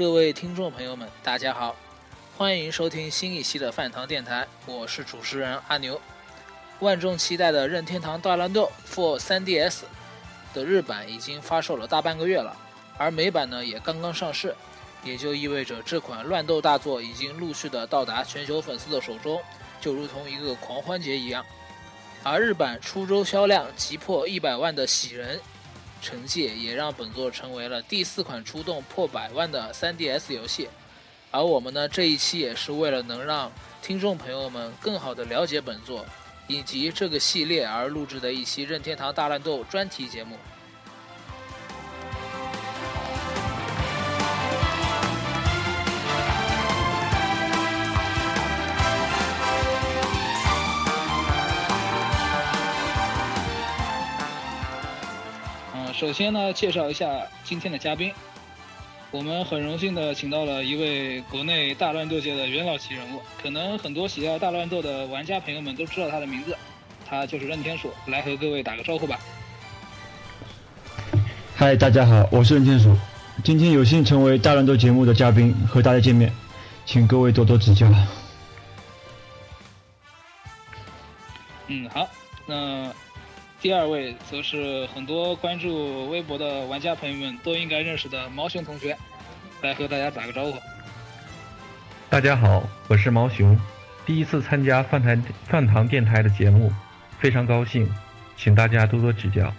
各位听众朋友们，大家好，欢迎收听新一期的饭堂电台，我是主持人阿牛。万众期待的任天堂大乱斗 for 3DS 的日版已经发售了大半个月了，而美版呢也刚刚上市，也就意味着这款乱斗大作已经陆续的到达全球粉丝的手中，就如同一个狂欢节一样。而日版初周销量急破一百万的喜人成绩也让本作成为了第四款出动破百万的 3DS 游戏。而我们呢，这一期也是为了能让听众朋友们更好的了解本作以及这个系列而录制的一期任天堂大乱斗专题节目。首先呢，介绍一下今天的嘉宾。我们很荣幸的请到了一位国内大乱斗界的元老级人物，可能很多喜爱大乱斗的玩家朋友们都知道他的名字，他就是任天鼠，来和各位打个招呼吧。嗨，大家好，我是任天鼠，今天有幸成为大乱斗节目的嘉宾，和大家见面，请各位多多指教。嗯，好，那第二位则是很多关注微博的玩家朋友们都应该认识的毛熊同学，来和大家打个招呼。大家好，我是毛熊，第一次参加饭台饭堂电台的节目，非常高兴，请大家多多指教。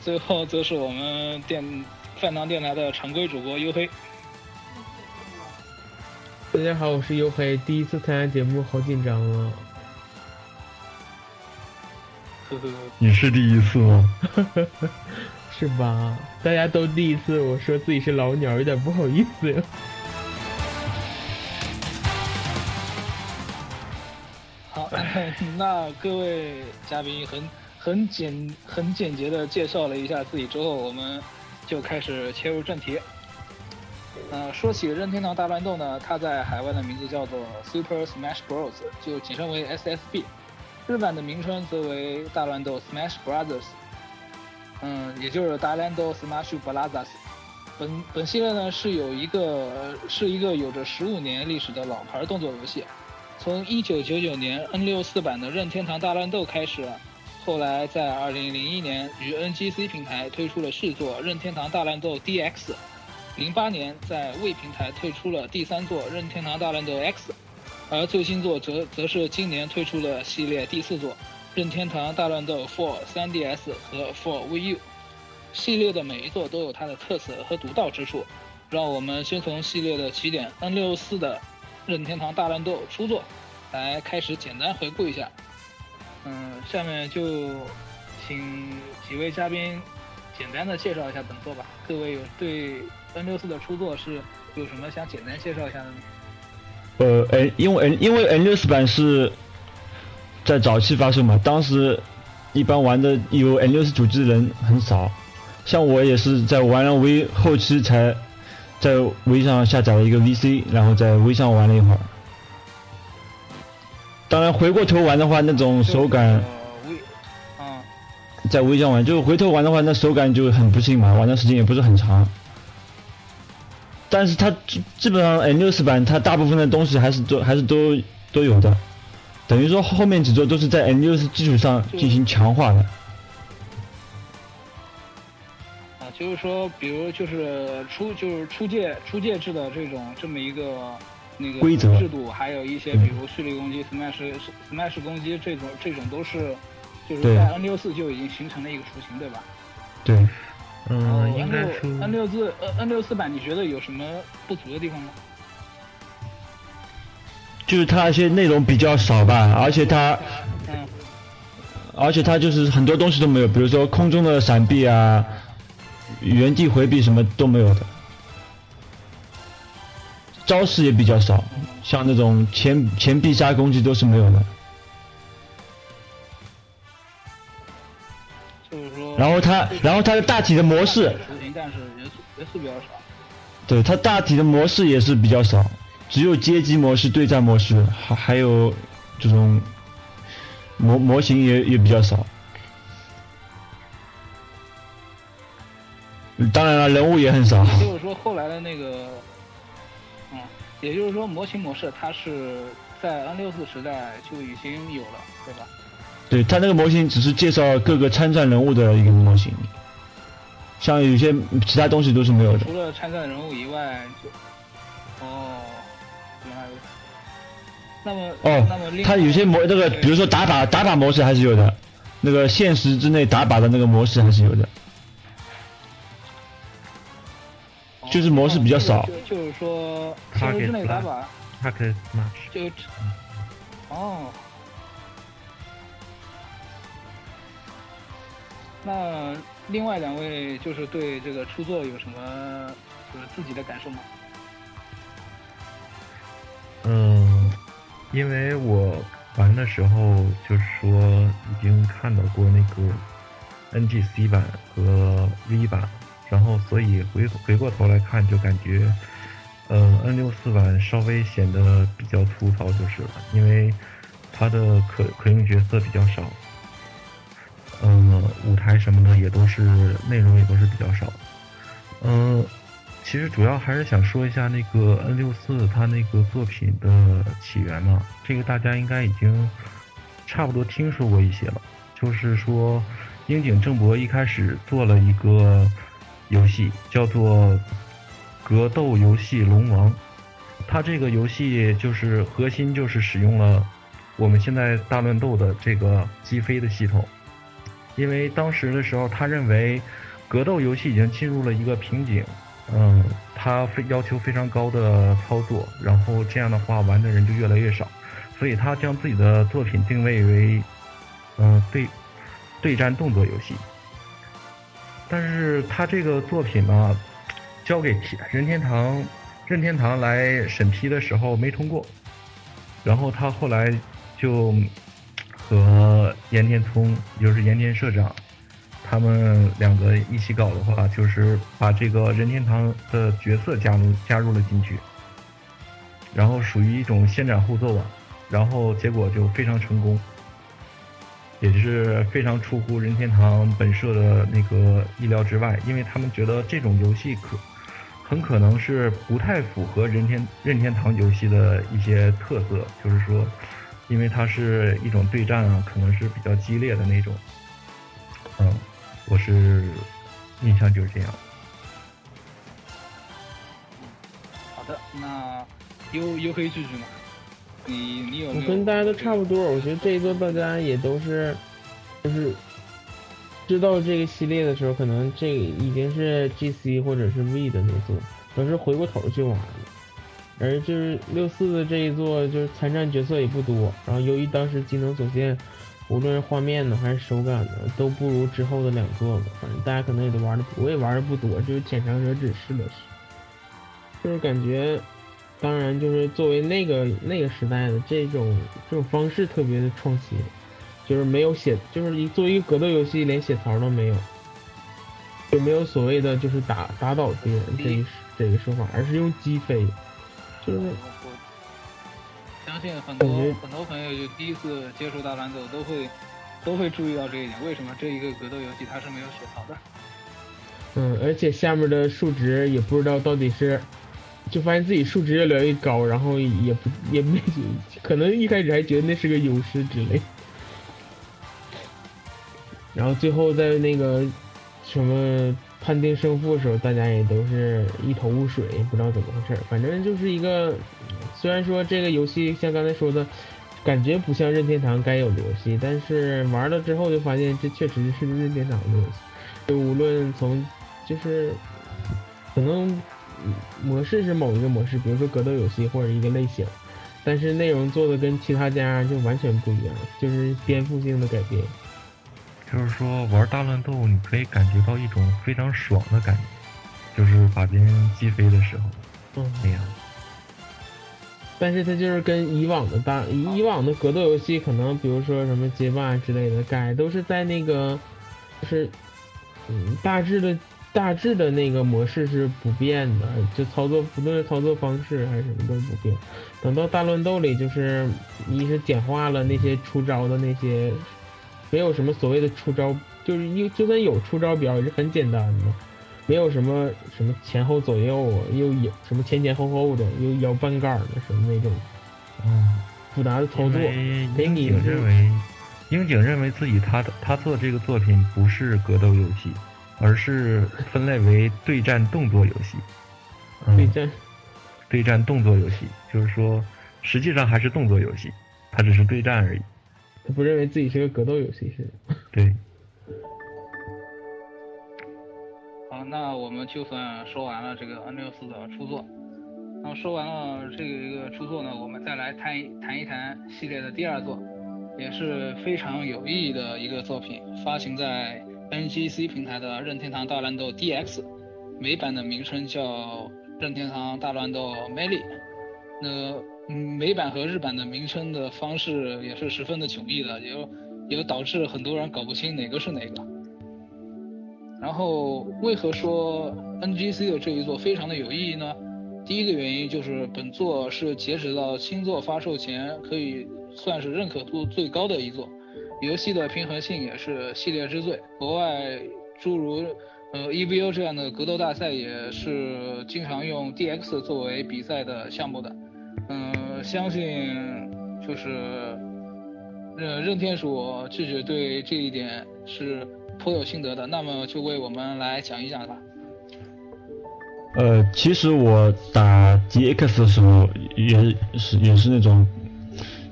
最后则是我们电饭堂电台的常规主播黝黑。大家好，我是黝黑，第一次参加节目，好紧张啊！呵呵，你是第一次吗？是吧？大家都第一次，我说自己是老鸟，有点不好意思呀。好，那各位嘉宾很很简很简洁的介绍了一下自己之后，我们就开始切入正题。呃，说起任天堂大乱斗呢，它在海外的名字叫做 Super Smash Bros，就简称为 SSB。日版的名称则为大乱斗 Smash Brothers，嗯，也就是大乱斗 Smash Brothers。本本系列呢是有一个是一个有着十五年历史的老牌动作游戏，从1999年 N64 版的任天堂大乱斗开始，后来在2001年于 NGC 平台推出了续作任天堂大乱斗 DX，零八年在未平台推出了第三作任天堂大乱斗 X，而最新作则则是今年推出了系列第四作任天堂大乱斗 for 3DS 和 for Wii U。系列的每一座都有它的特色和独到之处，让我们先从系列的起点 N64 的任天堂大乱斗初作来开始简单回顾一下。嗯，下面就请几位嘉宾简单的介绍一下本作吧。各位有对 N64 的初作是有什么想简单介绍一下的呢？呃，N 因为 N 因为 N 六四版是在早期发售嘛，当时一般玩的有 N 六四主机的人很少，像我也是在玩了 V 后期才在 V 上下载了一个 VC，然后在 V 上玩了一会儿。当然回过头玩的话，那种手感在 V 上玩，就是回头玩的话，那手感就很不幸嘛，玩的时间也不是很长。但是它基基本上 N 六四版，它大部分的东西还是都还是都都有的，等于说后面几座都是在 N 六四基础上进行强化的。啊，就是说，比如就是出就是出界出界制的这种这么一个那个规则。制度，还有一些比如蓄力攻击、smash smash 攻击这种这种都是就是在 N 六四就已经形成了一个雏形，对吧？对，嗯，应该六说 N 六四呃 N 六四版，你觉得有什么不足的地方吗？就是它一些内容比较少吧，而且它嗯，而且它就是很多东西都没有，比如说空中的闪避啊、原地回避什么都没有的，招式也比较少，像那种前前必杀攻击都是没有的。然后它，然后它的大体的模式，但是人数人数比较少。对它大体的模式也是比较少，只有街机模式、对战模式，还还有这种模模型也也比较少。当然了，人物也很少。也就是说，后来的那个，嗯，也就是说，模型模式它是在 N 六四时代就已经有了，对吧？对它那个模型只是介绍各个参战人物的一个模型，像有些其他东西都是没有的除。了参战人物以外，就哦，原来如此。那么哦那么另，它有些模那个，比如说打靶打靶模式还是有的，那个现实之内打靶的那个模式还是有的。哦就是模式比较少就就是说，现实之内打靶 Target Smash，就哦。那另外两位就是对这个出作有什么就是自己的感受吗？嗯，因为我玩的时候就是说已经看到过那个 NGC 版和 V 版，然后所以回回过头来看就感觉，呃，N 六四版稍微显得比较粗糙就是了，因为它的可可用角色比较少，嗯，舞台什么的也都是内容也都是比较少，嗯。其实主要还是想说一下那个 N 六四它那个作品的起源嘛，这个大家应该已经差不多听说过一些了。就是说，樱井正博一开始做了一个游戏，叫做格斗游戏龙王。它这个游戏就是核心就是使用了我们现在大乱斗的这个击飞的系统，因为当时的时候他认为格斗游戏已经进入了一个瓶颈。嗯，它非要求非常高的操作，然后这样的话玩的人就越来越少，所以他将自己的作品定位为，嗯，对，对战动作游戏。但是他这个作品呢，交给任天堂，任天堂来审批的时候没通过，然后他后来就和岩田聪，也就是岩田社长。他们两个一起搞的话，就是把这个任天堂的角色加入加入了进去，然后属于一种先斩后奏吧，然后结果就非常成功，也是非常出乎任天堂本社的那个意料之外，因为他们觉得这种游戏可很可能是不太符合任天任天堂游戏的一些特色，就是说，因为它是一种对战啊，可能是比较激烈的那种，嗯。我是印象就是这样。好的，那优优黑句句呢？你你有有？我跟大家都差不多，我觉得这一座大家也都是，就是知道这个系列的时候，可能这个已经是 GC 或者是 V 的那座，都是回过头去玩了。而就是六四的这一座，就是参战角色也不多，然后由于当时机能所限。无论是画面呢还是手感呢，都不如之后的两座吧。反正大家可能也都玩的，我也玩的不多，就是浅尝辄止试了试。就是感觉，当然就是作为那个那个时代的这种这种方式特别的创新，就是没有写，就是一作为一个格斗游戏连写槽都没有，就没有所谓的就是打打倒敌人这一这个说法，而是用击飞，就是。相信很多很多朋友就第一次接触大乱斗都会都会注意到这一点，为什么这一个格斗游戏它是没有血槽的？嗯，而且下面的数值也不知道到底是，就发现自己数值越来越高，然后也不也没 可能一开始还觉得那是个优势之类，然后最后在那个什么判定胜负的时候，大家也都是一头雾水，不知道怎么回事，反正就是一个。虽然说这个游戏像刚才说的，感觉不像任天堂该有的游戏，但是玩了之后就发现这确实是任天堂的游戏。就无论从就是可能模式是某一个模式，比如说格斗游戏或者一个类型，但是内容做的跟其他家就完全不一样，就是颠覆性的改变。就是说玩大乱斗，你可以感觉到一种非常爽的感觉，就是把别人击飞的时候嗯，那样。但是它就是跟以往的大以以往的格斗游戏，可能比如说什么街霸之类的，改都是在那个就是嗯大致的大致的那个模式是不变的，就操作不论是操作方式还是什么都不变。等到大乱斗里，就是一是简化了那些出招的那些，没有什么所谓的出招，就是一就算有出招表也是很简单的。没有什么什么前后左右啊，又有什么前前后后的，又摇半杆儿的什么那种嗯，复杂的操作因为，给樱井认为，樱井认为自己他的他做这个作品不是格斗游戏，而是分类为对战动作游戏。嗯，对战对战动作游戏，就是说实际上还是动作游戏，它只是对战而已。他不认为自己是个格斗游戏是吧？对，好，那我们就算说完了这个 N 六四的出作。那么说完了这个一个出作呢，我们再来谈一谈一谈系列的第二作，也是非常有意义的一个作品，发行在 NGC 平台的《任天堂大乱斗 DX》，美版的名称叫《任天堂大乱斗 Melee》。那嗯，美版和日版的名称的方式也是十分的迥异的，也也导致很多人搞不清哪个是哪个。然后为何说 NGC 的这一作非常的有意义呢？第一个原因就是本作是截止到新作发售前可以算是认可度最高的一作，游戏的平衡性也是系列之最。国外诸如呃 EVO 这样的格斗大赛也是经常用 DX 作为比赛的项目的。嗯、相信就是任任天鼠智者对这一点是颇有心得的，那么就为我们来讲一讲吧。呃，其实我打 DX 的时候也是也是那种，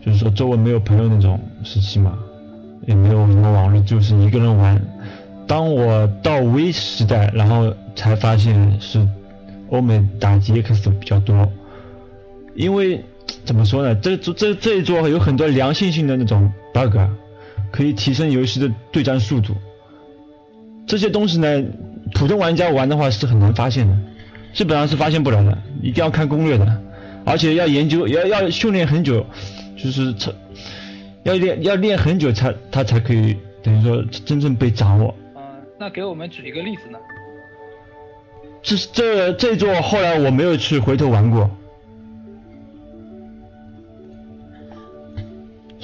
就是说周围没有朋友那种时期嘛，也没有什么网络，就是一个人玩。当我到 V 时代，然后才发现是欧美打 DX 比较多，因为怎么说呢，这这这一座有很多良性性的那种 bug，啊可以提升游戏的对战速度。这些东西呢，普通玩家玩的话是很难发现的。基本上是发现不了的，一定要看攻略的，而且要研究，要要训练很久，就是才要练要练很久才他才可以等于说真正被掌握。嗯、那给我们举一个例子呢？这这这座后来我没有去回头玩过，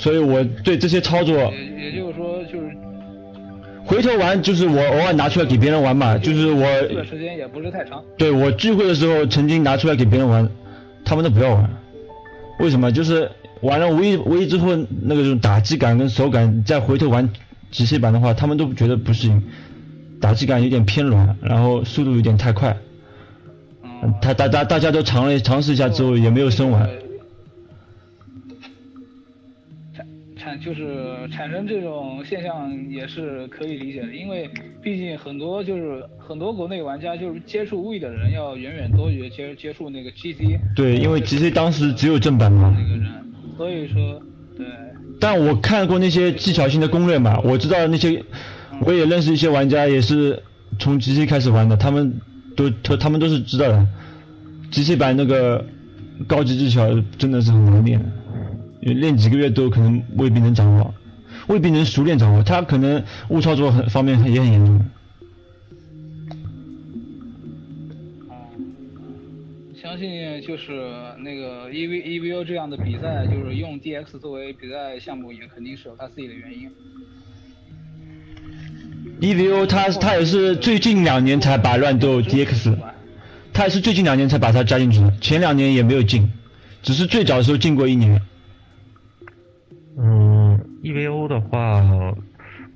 所以我对这些操作也也就是说，就是回头玩就是我偶尔拿出来给别人玩嘛，就是我这个时间也不是太长。对我聚会的时候曾经拿出来给别人玩，他们都不要玩。为什么？就是玩了 V V 之后，那个种打击感跟手感，再回头玩机械版的话，他们都觉得不适应，打击感有点偏软，然后速度有点太快。嗯，他大大大家都尝了尝试一下之后，也没有生玩。产产就是产生这种现象也是可以理解的，因为毕竟很多就是很多国内玩家就是接触 V 的人要远远多于接接触那个 GC。对，因为 GC 当时只有正版嘛。那个人，所以说对。但我看过那些技巧性的攻略嘛，我知道那些，我也认识一些玩家，也是从 GC 开始玩的，他们都他他们都是知道的。GC 版那个高级技巧真的是很难练的，练几个月都可能未必能掌握，未必能熟练掌握，他可能误操作很方面也很严重的。相信就是那个 E V E V O 这样的比赛，就是用 D X 作为比赛项目，也肯定是有他自己的原因。EVO 他他也是最近两年才把乱斗 DX，他也是最近两年才把它加进去的，前两年也没有进，只是最早的时候进过一年。嗯，EVO 的话，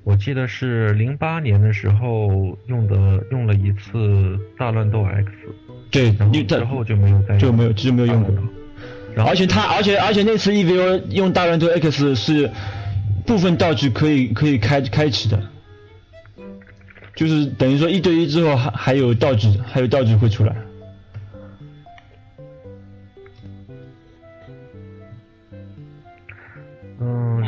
我记得是零八年的时候用的，用了一次大乱斗 X，对，然后就没有再就没有就没有用过。而且它，而且而且那次 EVO 用大乱斗 X 是部分道具可以可以开开启的，就是等于说一对一之后还还有道具还有道具会出来。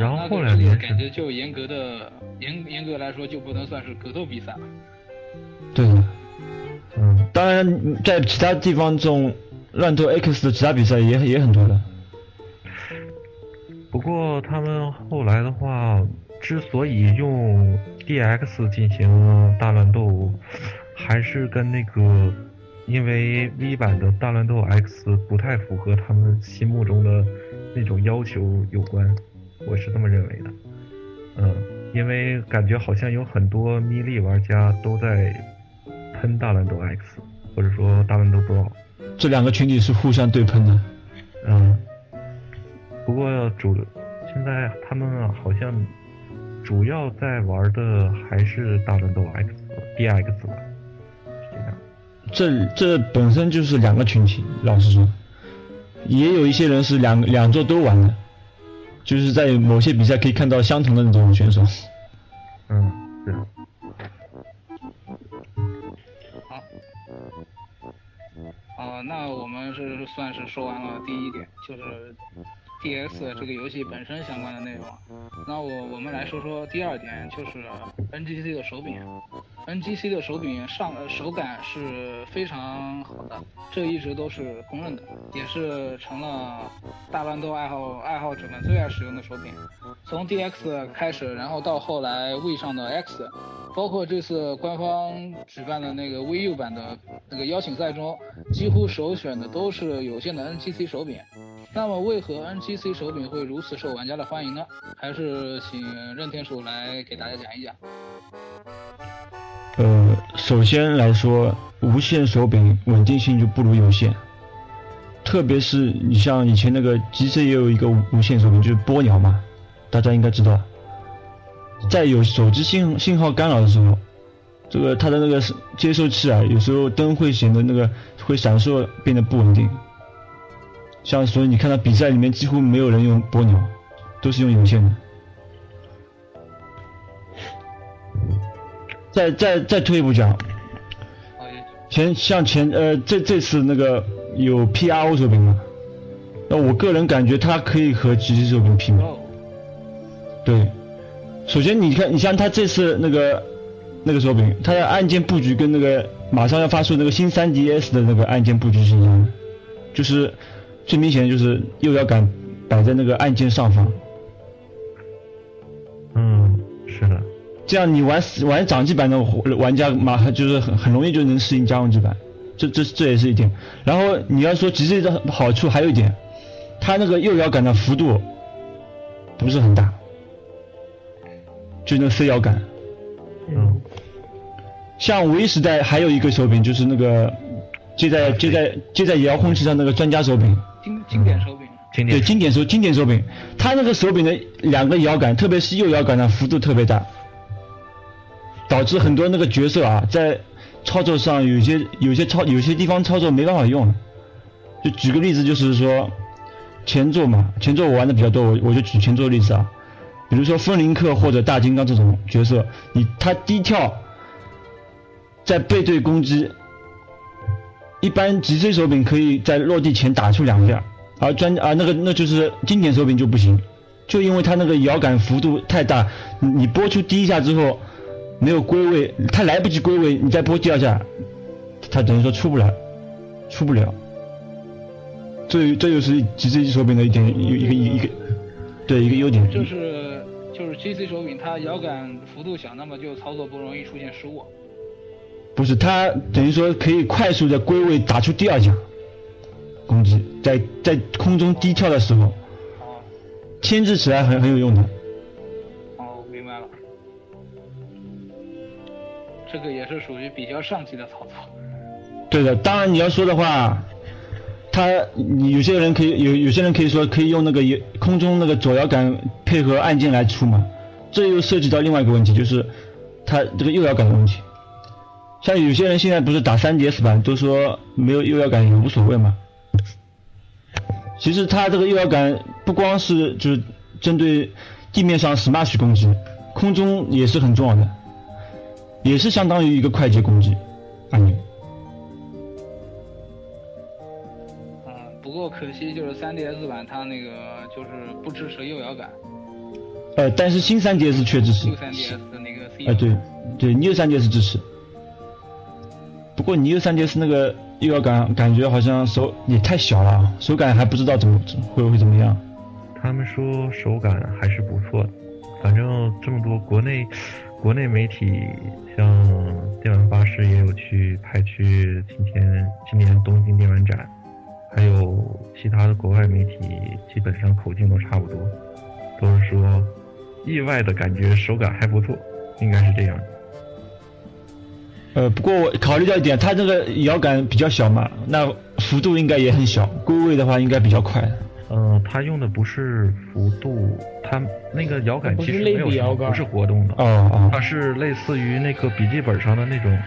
然后后那个这个两年感觉就严格的严严格来说就不能算是格斗比赛了。对的，嗯当然在其他地方这种乱斗 X 的其他比赛也也很多的。不过他们后来的话，之所以用 DX 进行大乱斗，还是跟那个因为 V 版的大乱斗 X 不太符合他们心目中的那种要求有关，我是这么认为的。嗯，因为感觉好像有很多咪力玩家都在喷大乱斗 X，或者说大乱斗 Brawl。这两个群体是互相对喷的。嗯，不过主现在他们啊，好像主要在玩的还是大乱斗 X、DX 吧，是这样。这这本身就是两个群体，老实说，也有一些人是两两座都玩的，就是在某些比赛可以看到相同的那种选手。嗯，是。哦，那我们是算是说完了第一点，就是 D.S 这个游戏本身相关的内容。那我我们来说说第二点，就是 N.G.C 的手柄。N.G.C 的手柄上呃手感是非常好的，这一直都是公认的，也是成了大乱斗爱好爱好者们最爱使用的手柄。从 D.X 开始，然后到后来 V 上的 X，包括这次官方举办的那个 VU 版的那个邀请赛中，几乎首选的都是有线的 NGC 手柄。那么为何 NGC 手柄会如此受玩家的欢迎呢？还是请任天鼠来给大家讲一讲。呃，首先来说，无线手柄稳定性就不如有线，特别是你像以前那个 GC 也有一个无无线手柄，就是波鸟嘛，大家应该知道，在有手机信信号干扰的时候，这个它的那个接收器啊，有时候灯会显得那个会闪烁，变得不稳定。像所以你看到比赛里面几乎没有人用波鸟，都是用有线的。再再再退一步讲，前像前呃这这次那个有 PRO 手柄嘛，那我个人感觉它可以和 GC 手柄媲美。哦，对，首先你看，你像它这次那个那个手柄，它的按键布局跟那个马上要发售那个新 3DS 的那个按键布局是一样的，就是最明显的就是右摇杆摆在那个按键上方，嗯，是的。这样你玩玩掌机版的玩家马上就是很很容易就能适应家用机版，这这这也是一点。然后你要说极致的好处还有一点，它那个右摇杆的幅度不是很大，就那个 C 摇杆。嗯像 V 时代还有一个手柄，就是那个接在接在接在遥控器上那个专家手柄，经经典手柄。对，经典对经典手经典手柄，它那个手柄的两个摇杆，特别是右摇杆的幅度特别大，导致很多那个角色啊在操作上有些有些操有些地方操作没办法用。就举个例子，就是说前作嘛，前作我玩的比较多，我我就举前作例子啊，比如说风林克或者大金刚这种角色，你他低跳在背对攻击，一般脊椎手柄可以在落地前打出两下，而专啊那个那就是经典手柄就不行，就因为它那个摇杆幅度太大，你拨出第一下之后没有归位，它来不及归位，你再拨第二下，它等于说出不来，出不了。这这就是脊椎手柄的一点一一个一个对一个优点。就是就是 GC 手柄，它摇杆幅度小，那么就操作不容易出现失误。不是，他等于说可以快速的归位打出第二下攻击，在在空中低跳的时候，哦牵制起来很很有用的。哦，明白了。这个也是属于比较上级的操作。对的，当然你要说的话，他你有些人可以有有些人可以说可以用那个摇空中那个左摇杆配合按键来出嘛，这又涉及到另外一个问题，就是他这个右摇杆的问题。像有些人现在不是打三 DS 版都说没有右摇杆也无所谓嘛，其实它这个右摇杆不光是就是针对地面上 smash 攻击，空中也是很重要的，也是相当于一个快捷攻击按钮。嗯，不过可惜就是 3DS 版它那个就是不支持右摇杆，呃，但是新 3DS 却支持。旧 3DS 的那个 C 哎、对，对，new 3DS 支持。不过 Neo 3DS 那个又要感感觉好像手也太小了，手感还不知道怎么会会怎么样。他们说手感还是不错的，反正这么多国内国内媒体，像电玩巴士也有去派去今天今年东京电玩展，还有其他的国外媒体，基本上口径都差不多，都是说意外的感觉手感还不错，应该是这样。呃，不过我考虑到一点，它这个摇杆比较小嘛，那幅度应该也很小，归位的话应该比较快。呃，它用的不是幅度，它那个摇杆其实没有什么不是活动的，哦哦，它是类似于那个笔记本上的那种，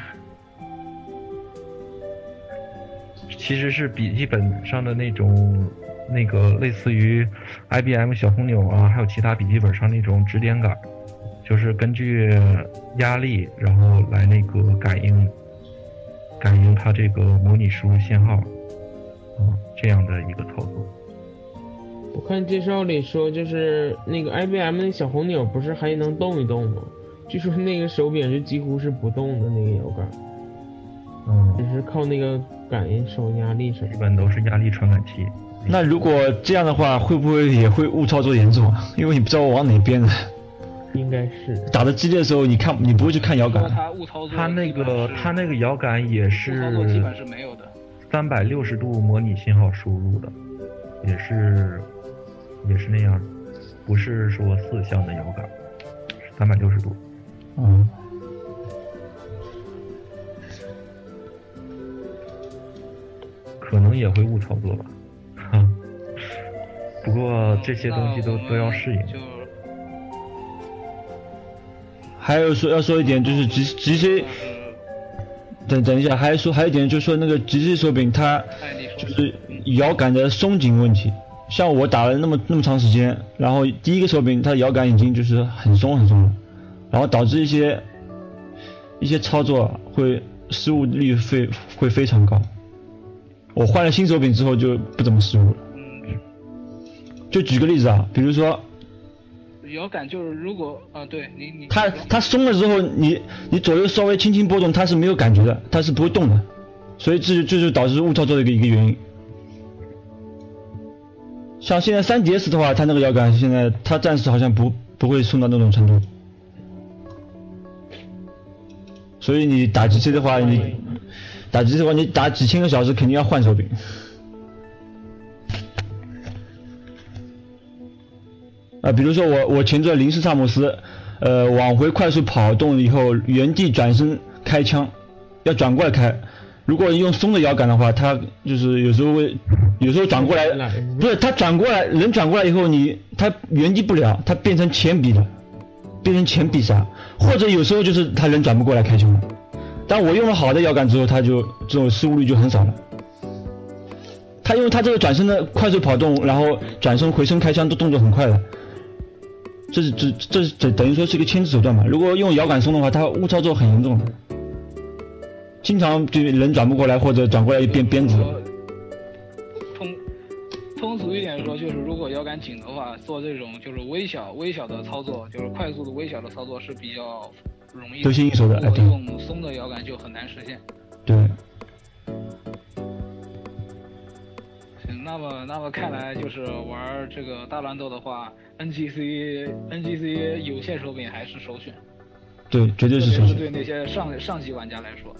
其实是笔记本上的那种，那个类似于 IBM 小红钮啊，还有其他笔记本上那种指点杆，就是根据压力，然后来那个感应，感应它这个模拟输入信号，啊，这样的一个操作。我看介绍里说，就是那个 IBM 那小红钮不是还能动一动吗？据说那个手柄就几乎是不动的那个摇杆，嗯只，是靠那个感应手压力什么的。基本都是压力传感器。那如果这样的话，会不会也会误操作严重啊？因为你不知道往哪边的，应该是打的激烈的时候，你看你不会去看摇说杆。他误操作，他那个他那个摇杆也是操作基本是没有的。三百六十度模拟信号输入的，也是也是那样，不是说四向的摇杆，是三百六十度。嗯，可能也会误操作吧，哈。不过这些东西都都要适应。还有说要说一点就是直直接等等一下，还说还有一点就是说那个直接手柄它，就是摇杆的松紧问题。像我打了那么那么长时间，然后第一个手柄它摇杆已经就是很松很松了，然后导致一些一些操作会失误率非会非常高。我换了新手柄之后就不怎么失误了。就举个例子啊，比如说摇杆就是如果啊，对你你它它松了之后，你你左右稍微轻轻波动，它是没有感觉的，它是不会动的，所以这就这就导致误操作的一个一个原因。像现在三 DS 的话，它那个摇杆现在它暂时好像不不会松到那种程度，所以你打机器的话，你打机器的话，你打几千个小时肯定要换手柄。啊，比如说我我前着林斯萨姆斯，呃，往回快速跑动以后，原地转身开枪，要转过来开。如果用松的摇杆的话，它就是有时候会，有时候转过来来，不是它转过来，人转过来以后你它原地不了，它变成前臂了，变成前臂杀，或者有时候就是他人转不过来开枪了。但我用了好的摇杆之后，它就这种失误率就很少了。它因为它这个转身的快速跑动，然后转身回身开枪都动作很快的，这是这这是等等于说是一个牵制手段嘛。如果用摇杆松的话，它误操作很严重的，经常就人转不过来或者转过来就变鞭子。通通俗一点说，就是如果摇杆紧的话，做这种就是微小微小的操作，就是快速的微小的操作是比较容易。得心应手的如果用松的摇杆就很难实现。对，那么那么看来就是玩这个大乱斗的话，NGC NGC 有线手柄还是首选，对，绝对是首选。别是对那些上上级玩家来说。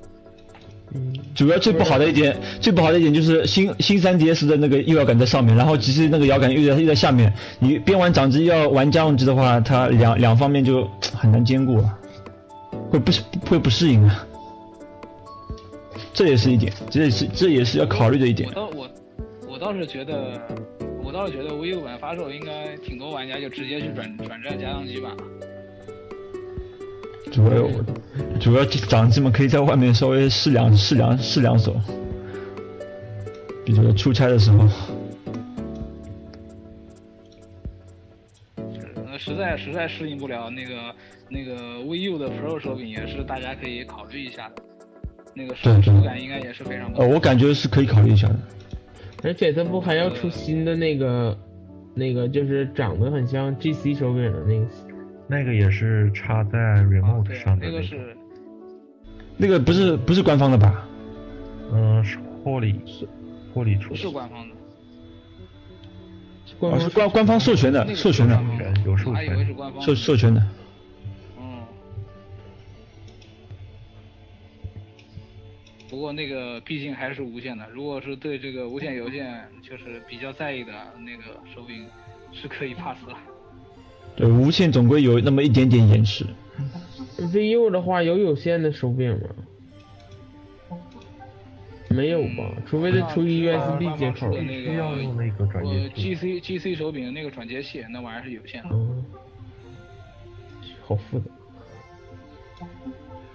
嗯，主要最不好的一点，最不好的一点就是新新 3DS 的那个右摇杆在上面，然后其实那个摇杆又在又在下面。你边玩掌机要玩家用机的话，它两两方面就很难兼顾啊，会不会不适应啊。这也是一点，这也是这也是要考虑的一点我。倒我我倒是觉得，我倒是觉得 Vivo 版发售应该挺多玩家就直接去转转战家用机吧。主要主要掌机嘛，可以在外面稍微试两试两试两手，比如出差的时候。实在实在适应不了那个那个 VU 的 Pro 手柄，也是大家可以考虑一下的。那个手手感应该也是非常不错。呃，我感觉是可以考虑一下的。而且它不还要出新的那个那个就是长得很像 GC 手柄的那个，那个也是插在啊 remote，上的个，那个是那个不是不是官方的吧？嗯、是霍里霍里出不是，官方的？哦，官方是官官方授权的那，个授权的授权。授授权的。过那个毕竟还是无线的，如果是对这个无线邮件就是比较在意的那个手柄，是可以 pass 的。对，无线总归有那么一点点延迟。VU 的话有有线的手柄吗？没有吧，除非是出一啊 USB 接口。那需要用那个转我接器。GC GC 手柄那个转接器，那玩意儿是有线的。嗯，好复杂。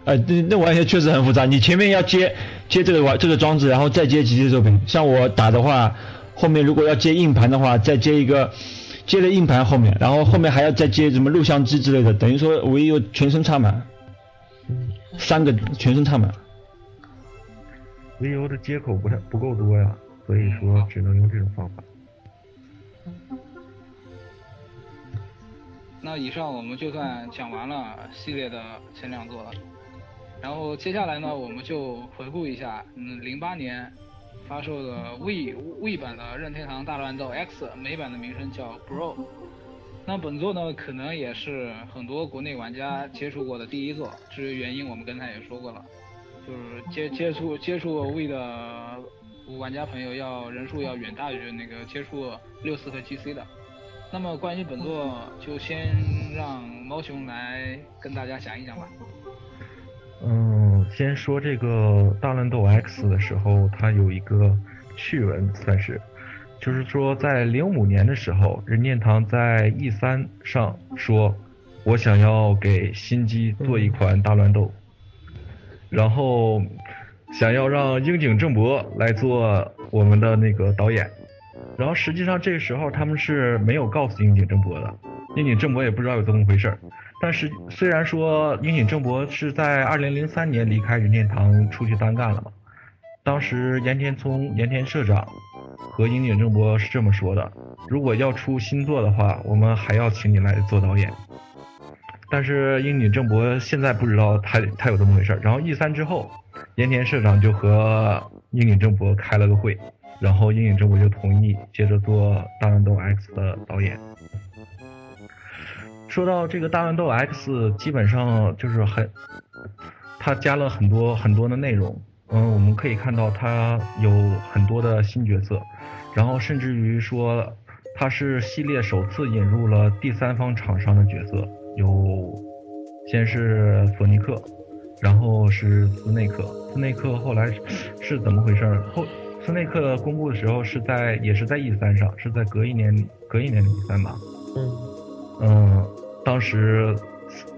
哎，那那玩意儿确实很复杂。你前面要接接这个玩这个装置，然后再接机器作品。像我打的话，后面如果要接硬盘的话，再接一个接了硬盘后面，然后后面还要再接什么录像机之类的，等于说我有全身插满，三个全身插满。VU 的接口不太不够多呀，所以说只能用这种方法。那以上我们就算讲完了系列的前两座了，然后接下来呢，我们就回顾一下，嗯，零八年发售的 We We 版的任天堂大乱斗 X，美版的名称叫 Bro。那本作呢，可能也是很多国内玩家接触过的第一座，至于原因，我们刚才也说过了，就是接接触接触 We 的玩家朋友要人数要远大于那个接触六四和 GC 的。那么关于本作，就先让猫熊来跟大家讲一讲吧。嗯，先说这个大乱斗 X 的时候，它有一个趣闻，算是，就是说在零五年的时候，任天堂在 E 三上说，我想要给新机做一款大乱斗，然后想要让樱井正博来做我们的那个导演，然后实际上这个时候他们是没有告诉樱井正博的，樱井正博也不知道有这么回事儿。但是虽然说樱井正博是在二零零三年离开任天堂出去单干了嘛，当时岩田聪岩田社长和樱井正博是这么说的：如果要出新作的话，我们还要请你来做导演。但是樱井正博现在不知道他他有这么回事儿。然后 E 三之后，岩田社长就和樱井正博开了个会，然后樱井正博就同意接着做《大乱斗 X》的导演。说到这个《大乱斗 X》，基本上就是很，它加了很多很多的内容。嗯，我们可以看到它有很多的新角色，然后甚至于说，它是系列首次引入了第三方厂商的角色，有先是索尼克，然后是斯内克。斯内克后来是是怎么回事儿？后斯内克公布的时候是在也是在 E 三上，是在隔一年隔一年的 E 三吧。嗯，嗯，当时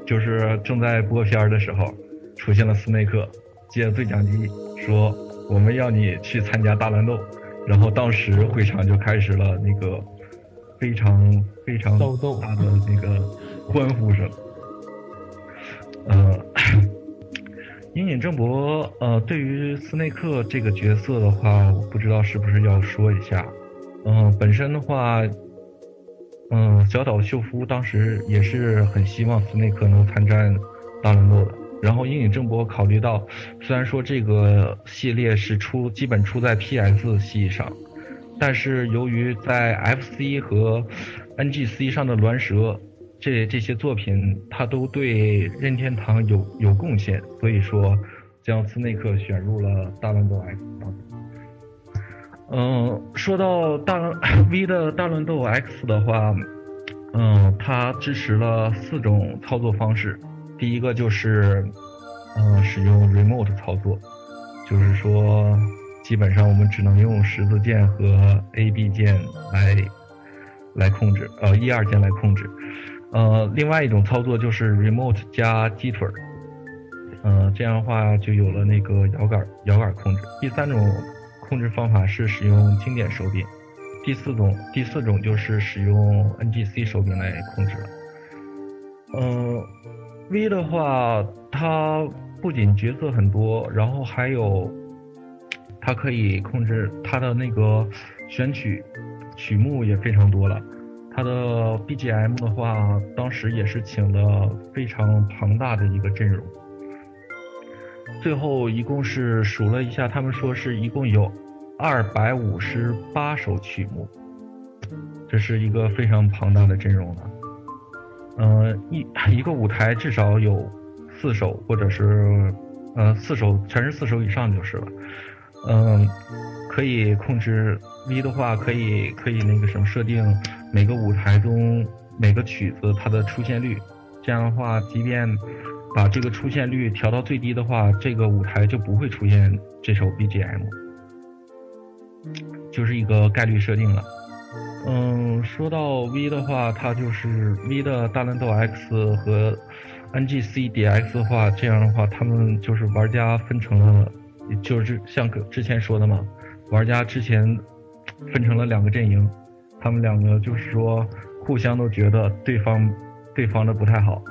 就是正在播片儿的时候，出现了斯内克借对讲机说：“我们要你去参加大乱斗。”然后当时会场就开始了那个非常非常骚动大的那个欢呼声。呃，樱井正博，呃，对于斯内克这个角色的话，我不知道是不是要说一下。嗯、本身的话，嗯，小岛秀夫当时也是很希望斯内克能参战大乱斗的。然后樱井正博考虑到，虽然说这个系列是出基本出在 PS 系上，但是由于在 FC 和 NGC 上的乱蛇这这些作品，它都对任天堂有有贡献，所以说将斯内克选入了大乱斗 X 当中。嗯，说到大 V 的大乱斗 X 的话，嗯，它支持了四种操作方式。第一个就是，嗯，使用 remote 操作，就是说，基本上我们只能用十字键和 A、B 键来来控制，呃，一二键来控制。呃，另外一种操作就是 remote 加鸡腿儿，呃，这样的话就有了那个摇杆摇杆控制。第三种控制方法是使用经典手柄，第四种第四种就是使用 NGC 手柄来控制了。嗯，V 的话，它不仅角色很多，然后还有它可以控制它的那个选曲曲目也非常多了。它的 BGM 的话，当时也是请了非常庞大的一个阵容。最后一共是数了一下，他们说是一共有二百五十八首曲目，这是一个非常庞大的阵容了。嗯，一一个舞台至少有四首，或者是呃四首，全是四首以上就是了。嗯，可以控制 V 的话，可以可以那个什么设定每个舞台中每个曲子它的出现率，这样的话，即便把这个出现率调到最低的话，这个舞台就不会出现这首 BGM，就是一个概率设定了。嗯，说到 V 的话，它就是 V 的大乱斗 X 和 NGC DX 的话，这样的话，他们就是玩家分成了，就是像之前说的嘛，玩家之前分成了两个阵营，他们两个就是说互相都觉得对方对方的不太好。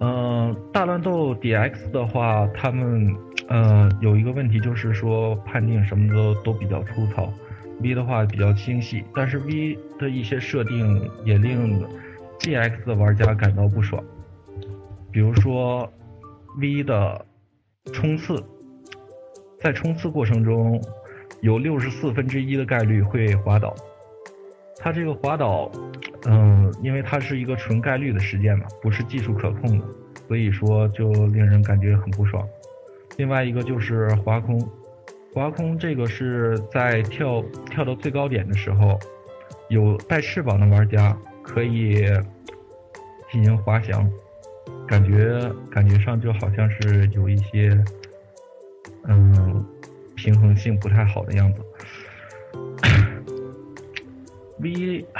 嗯，大乱斗 DX 的话，他们呃有一个问题就是说判定什么都都比较粗糙。V 的话比较精细，但是 V 的一些设定也令 GX 的玩家感到不爽。比如说 V 的冲刺，在冲刺过程中有六十四分之一的概率会滑倒。它这个滑倒，嗯，因为它是一个纯概率的事件嘛，不是技术可控的，所以说就令人感觉很不爽。另外一个就是滑空。滑空这个是在跳跳到最高点的时候，有带翅膀的玩家可以进行滑翔，感觉感觉上就好像是有一些嗯平衡性不太好的样子。V。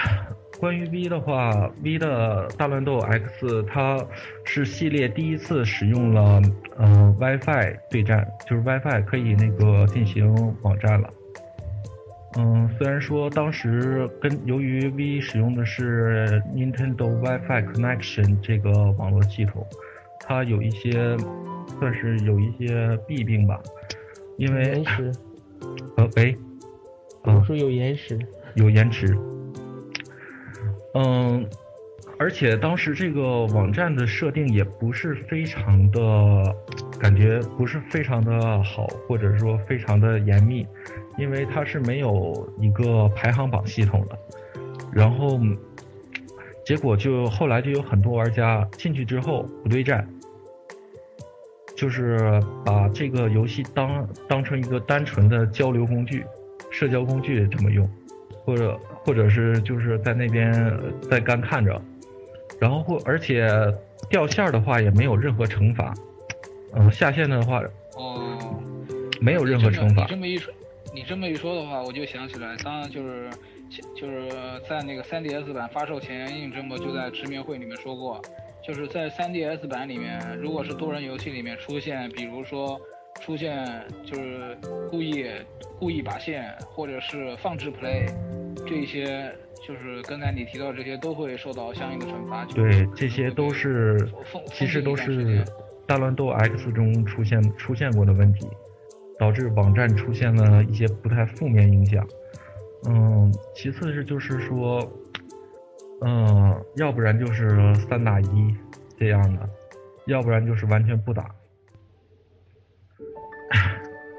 关于 V 的话，V 的大乱斗 X，它是系列第一次使用了呃 WiFi 对战，就是 WiFi 可以那个进行网站了。嗯，虽然说当时跟由于 V 使用的是 Nintendo WiFi Connection 这个网络系统，它有一些算是有一些弊病吧，因为延迟。呃，喂，我说有延迟。有延迟。嗯，而且当时这个网站的设定也不是非常的，感觉不是非常的好，或者说非常的严密，因为它是没有一个排行榜系统的。然后，结果就后来就有很多玩家进去之后不对战，就是把这个游戏当当成一个单纯的交流工具、社交工具这么用，或者。或者是就是在那边在干看着，然后或而且掉线的话也没有任何惩罚，嗯，下线的话哦，没有任何惩罚。你这么一说，你这么一说的话，我就想起来，当就是就是在那个 3DS 版发售前，应征博就在直面会里面说过，就是在 3DS 版里面，如果是多人游戏里面出现，比如说出现就是故意故意拔线，或者是放置 play。这些就是刚才你提到这些都会受到相应的惩罚。对，这些都是其实都是大乱斗 X 中出现出现过的问题，导致网站出现了一些不太负面影响。嗯，其次是就是说，嗯，要不然就是三打一这样的，要不然就是完全不打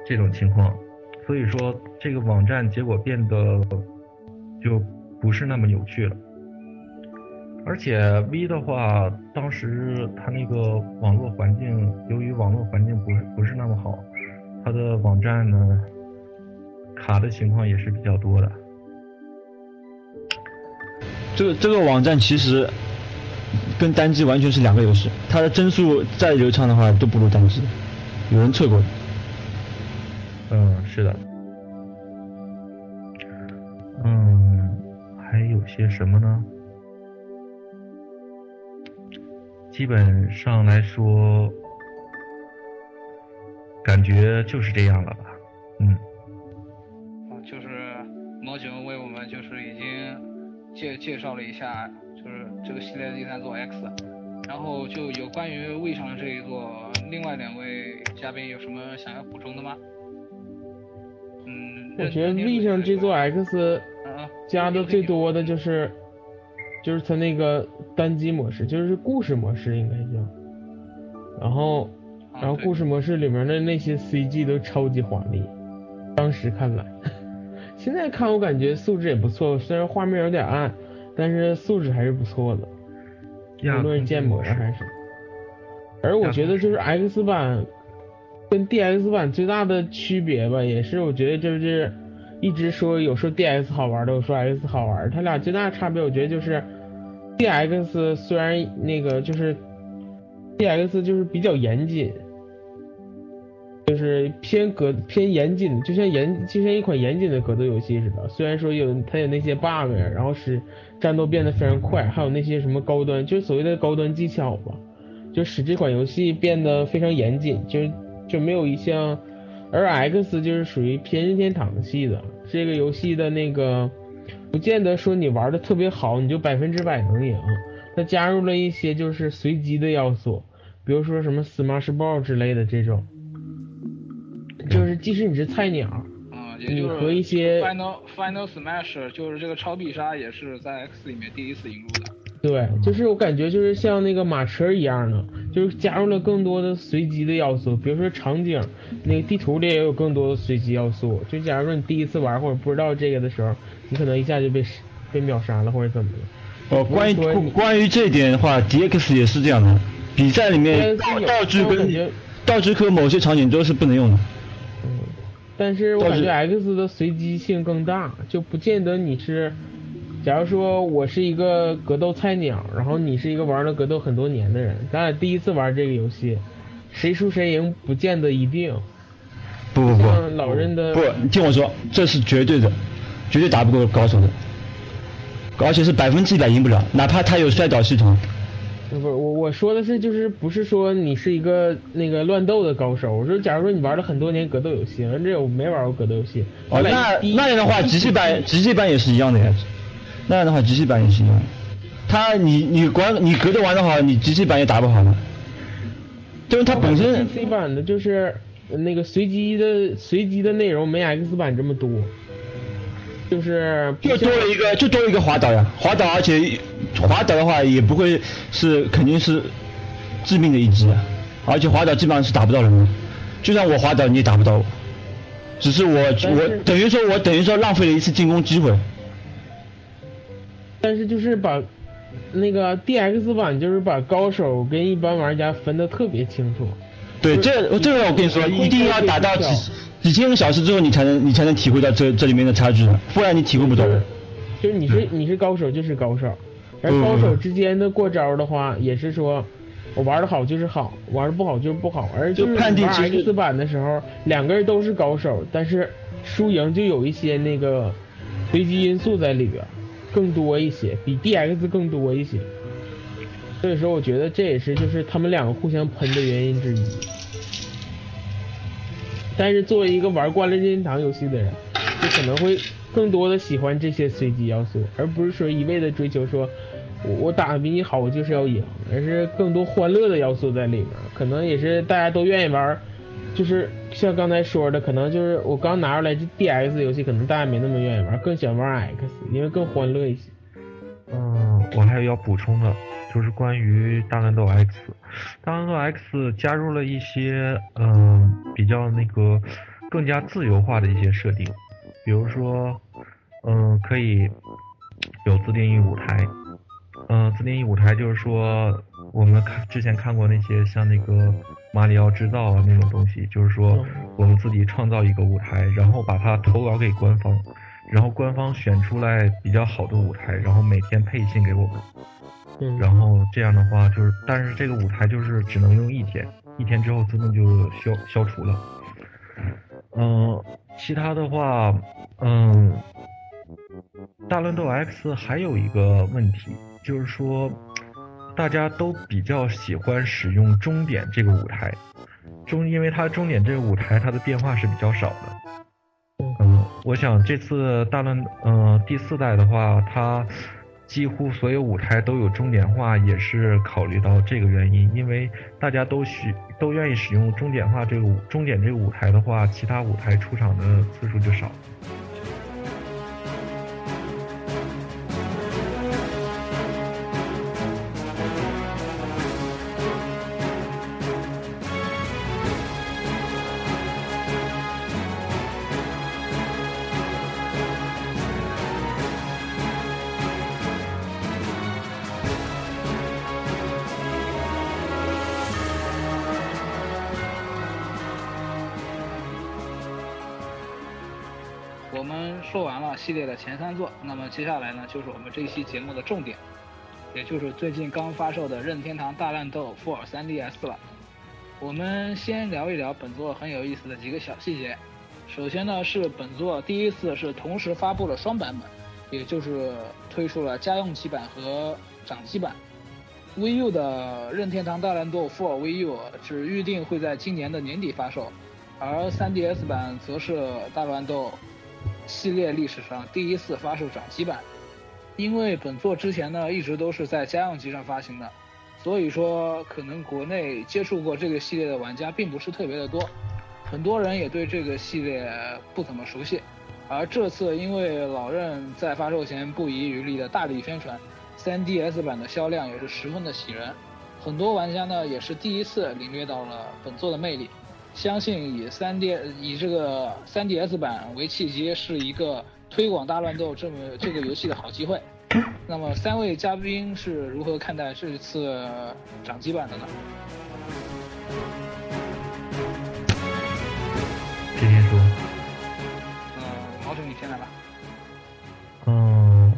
这种情况。所以说，这个网站结果变得。就不是那么有趣了，而且 V 的话，当时它那个网络环境，由于网络环境不是不是那么好，它的网站呢卡的情况也是比较多的。这个这个网站其实跟单机完全是两个游戏，它的帧数再流畅的话都不如单机，有人测过。嗯，是的。嗯，还有些什么呢？基本上来说，感觉就是这样了吧。嗯。啊，就是毛九为我们就是已经介介绍了一下，就是这个系列的第三座 X。然后就有关于魏上这一座，另外两位嘉宾有什么想要补充的吗？嗯，我觉得任 V 上这座 X 啊加的最多的就是就是它那个单机模式，就是故事模式应该叫。然后啊然后故事模式里面的那些 CG 都超级华丽，当时看来，现在看我感觉素质也不错，虽然画面有点暗，但是素质还是不错的，无论是建模还是。而我觉得就是 X 版跟 DX 版最大的区别吧，也是我觉得就是一直说有说 DX 好玩的，有说 X 好玩，它俩最大的差别我觉得就是 DX 虽然那个就是 DX 就是比较严谨，就是偏格偏严谨，就像严就像一款严谨的格斗游戏似的。虽然说有它有那些 bug，然后使战斗变得非常快，还有那些什么高端，就是所谓的高端技巧吧，就使这款游戏变得非常严谨，就是就没有一项。而 X 就是属于偏任天堂系的，这个游戏的那个不见得说你玩的特别好，你就百分之百能赢。它加入了一些就是随机的要素，比如说什么 Smash Ball 之类的这种，就是即使你是菜鸟，啊，也就是你和一些 Final Final Smash 就是这个超必杀也是在 X 里面第一次引入的。对，就是我感觉就是像那个马车一样的，就是加入了更多的随机的要素，比如说场景，那个地图里也有更多的随机要素。就假如说你第一次玩或者不知道这个的时候，你可能一下就被被秒杀了或者怎么的。哦，关于关于这一点的话，DX 也是这样的，比赛里面道具跟道具和某些场景都是不能用的。嗯，但是我感觉 X 的随机性更大，就不见得你是，假如说我是一个格斗菜鸟，然后你是一个玩了格斗很多年的人，咱俩第一次玩这个游戏，谁输谁赢不见得一定。不不不老任的不，你听我说，这是绝对的，绝对打不过高手的，而且是百分之一百赢不了，哪怕他有摔倒系统。不是我我说的是就是不是说你是一个那个乱斗的高手，我说假如说你玩了很多年格斗游戏，人这我没玩过格斗游戏，哦，那那样的话，极限版极限版也是一样的呀。那样的话，机器版也是一样的。他你你管你隔着玩的好，你机器版也打不好了。就是它本身 PC 版的就是那个随机的随机的内容没 X 版这么多，就是不就多了一个，就多了一个滑倒呀，滑倒，而且滑倒的话也不会是肯定是致命的一击啊，而且滑倒基本上是打不到人的，就算我滑倒你也打不到我，只是我是我等于说我等于说浪费了一次进攻机会，但是就是把那个 DX 版就是把高手跟一般玩家分得特别清楚。对，就是这这个我跟你说，一定要打到几几千个小时之后，你才能你才能体会到这这里面的差距，不然你体会不到。就是你是你是高手就是高手，而嗯高手之间的过招的话，也是说我玩的好就是好，玩的不好就是不好。而就判定 X 版的时候，两个人都是高手，但是输赢就有一些那个随机因素在里边，更多一些，比 DX 更多一些。所以说，我觉得这也是就是他们两个互相喷的原因之一。但是作为一个玩惯了任天堂游戏的人，就可能会更多的喜欢这些随机要素，而不是说一味的追求说，我我打的比你好，我就是要赢，而是更多欢乐的要素在里面。可能也是大家都愿意玩，就是像刚才说的，可能就是我刚拿出来这 DX 游戏，可能大家没那么愿意玩，更喜欢玩 X，因为更欢乐一些。嗯，我还有要补充的，就是关于大乱斗 X，大乱斗 X 加入了一些嗯、比较那个更加自由化的一些设定，比如说嗯、可以有自定义舞台，嗯、自定义舞台就是说我们看之前看过那些像那个马里奥制造啊那种东西，就是说嗯我们自己创造一个舞台，然后把它投稿给官方。然后官方选出来比较好的舞台，然后每天配信给我们，嗯，然后这样的话就是，但是这个舞台就是只能用一天，一天之后自动就消消除了。嗯，其他的话，嗯，大乱斗 X 还有一个问题，就是说大家都比较喜欢使用终点这个舞台，终因为它终点这个舞台它的变化是比较少的。嗯，我想这次大乱，呃，第四代的话，它几乎所有舞台都有终点化，也是考虑到这个原因，因为大家都需都愿意使用终点化这个舞钟点这个舞台的话，其他舞台出场的次数就少。接下来呢，就是我们这一期节目的重点，也就是最近刚发售的任天堂大乱斗 for 3DS 了。我们先聊一聊本作很有意思的几个小细节。首先呢，是本作第一次是同时发布了双版本，也就是推出了家用机版和掌机版。VU 的任天堂大乱斗 for VU 是预定会在今年的年底发售，而 3DS 版则是大乱斗系列历史上第一次发售掌机版。因为本作之前呢一直都是在家用机上发行的，所以说可能国内接触过这个系列的玩家并不是特别的多，很多人也对这个系列不怎么熟悉。而这次因为老任在发售前不遗余力的大力宣传，3DS 版的销量也是十分的喜人，很多玩家呢也是第一次领略到了本作的魅力。相信以三 D 以这个三 DS 版为契机，是一个推广大乱斗这么这个游戏的好机会。那么三位嘉宾是如何看待这次掌机版的呢？谁先说？嗯，毛总你先来吧。嗯，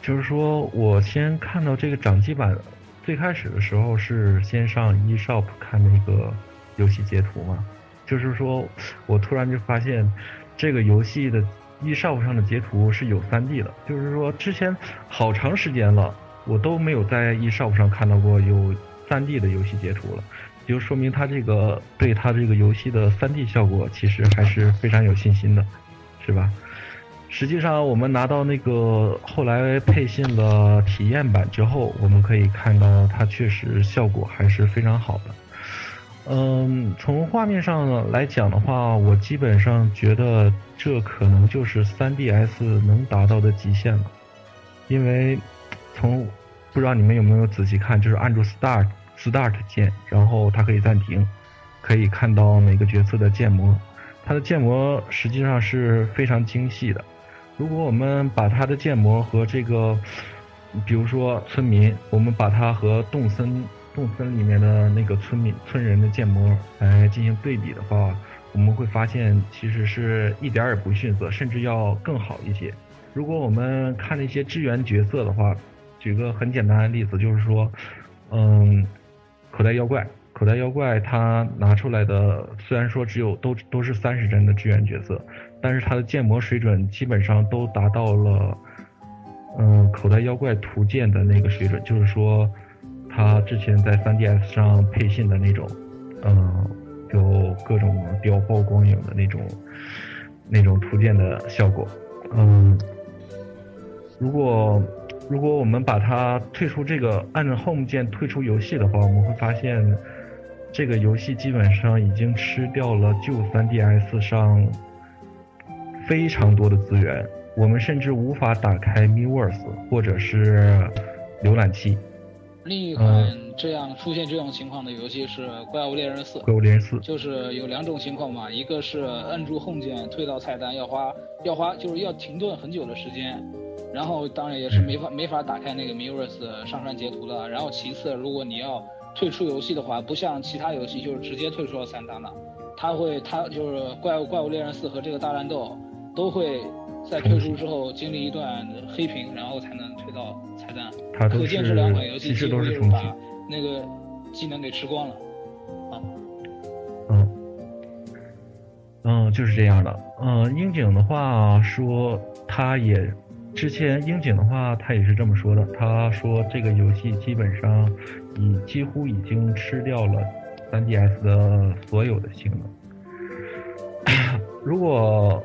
就是说我先看到这个掌机版，最开始的时候是先上 eShop 看那个游戏截图嘛，就是说我突然就发现这个游戏的 eShop 上的截图是有 3D 的，就是说之前好长时间了，我都没有在 eShop 上看到过有 3D 的游戏截图了，就说明它这个对它这个游戏的 3D 效果其实还是非常有信心的，是吧？实际上，我们拿到那个后来配信了体验版之后，我们可以看到它确实效果还是非常好的。嗯，从画面上来讲的话，我基本上觉得这可能就是 3DS 能达到的极限了，因为从不知道你们有没有仔细看，就是按住 Start Start 键，然后它可以暂停，可以看到每个角色的建模，它的建模实际上是非常精细的。如果我们把它的建模和这个，比如说村民，我们把它和动森动森里面的那个村民村人的建模来进行对比的话，我们会发现其实是一点儿也不逊色，甚至要更好一些。如果我们看那些支援角色的话，举个很简单的例子，就是说，嗯，口袋妖怪，口袋妖怪它拿出来的虽然说只有都都是三十帧的支援角色。但是它的建模水准基本上都达到了，嗯，口袋妖怪图鉴的那个水准，就是说，它之前在 3DS 上配信的那种，嗯，有各种雕曝光影的那种，那种图鉴的效果，嗯，如果如果我们把它退出这个按着 Home 键退出游戏的话，我们会发现，这个游戏基本上已经吃掉了旧 3DS 上。非常多的资源，我们甚至无法打开 Miiverse 或者是浏览器。另一款这样出现这种情况的游戏是《怪物猎人四》。怪物猎人四就是有两种情况嘛，一个是摁住 Home 键退到菜单要花要花就是要停顿很久的时间，然后当然也是没法没法打开那个 Miiverse 上传截图的。然后其次，如果你要退出游戏的话，不像其他游戏就是直接退出了菜单了，它会它就是《怪物怪物猎人四》和这个大乱斗。都会在退出之后经历一段黑屏，然后才能退到菜单。可见这两款游戏几乎是把那个技能给吃光了。啊，嗯，嗯，就是这样的。嗯，樱井的话说，他也之前樱井的话，他也是这么说的。他说这个游戏基本上已几乎已经吃掉了 3DS 的所有的性能。如果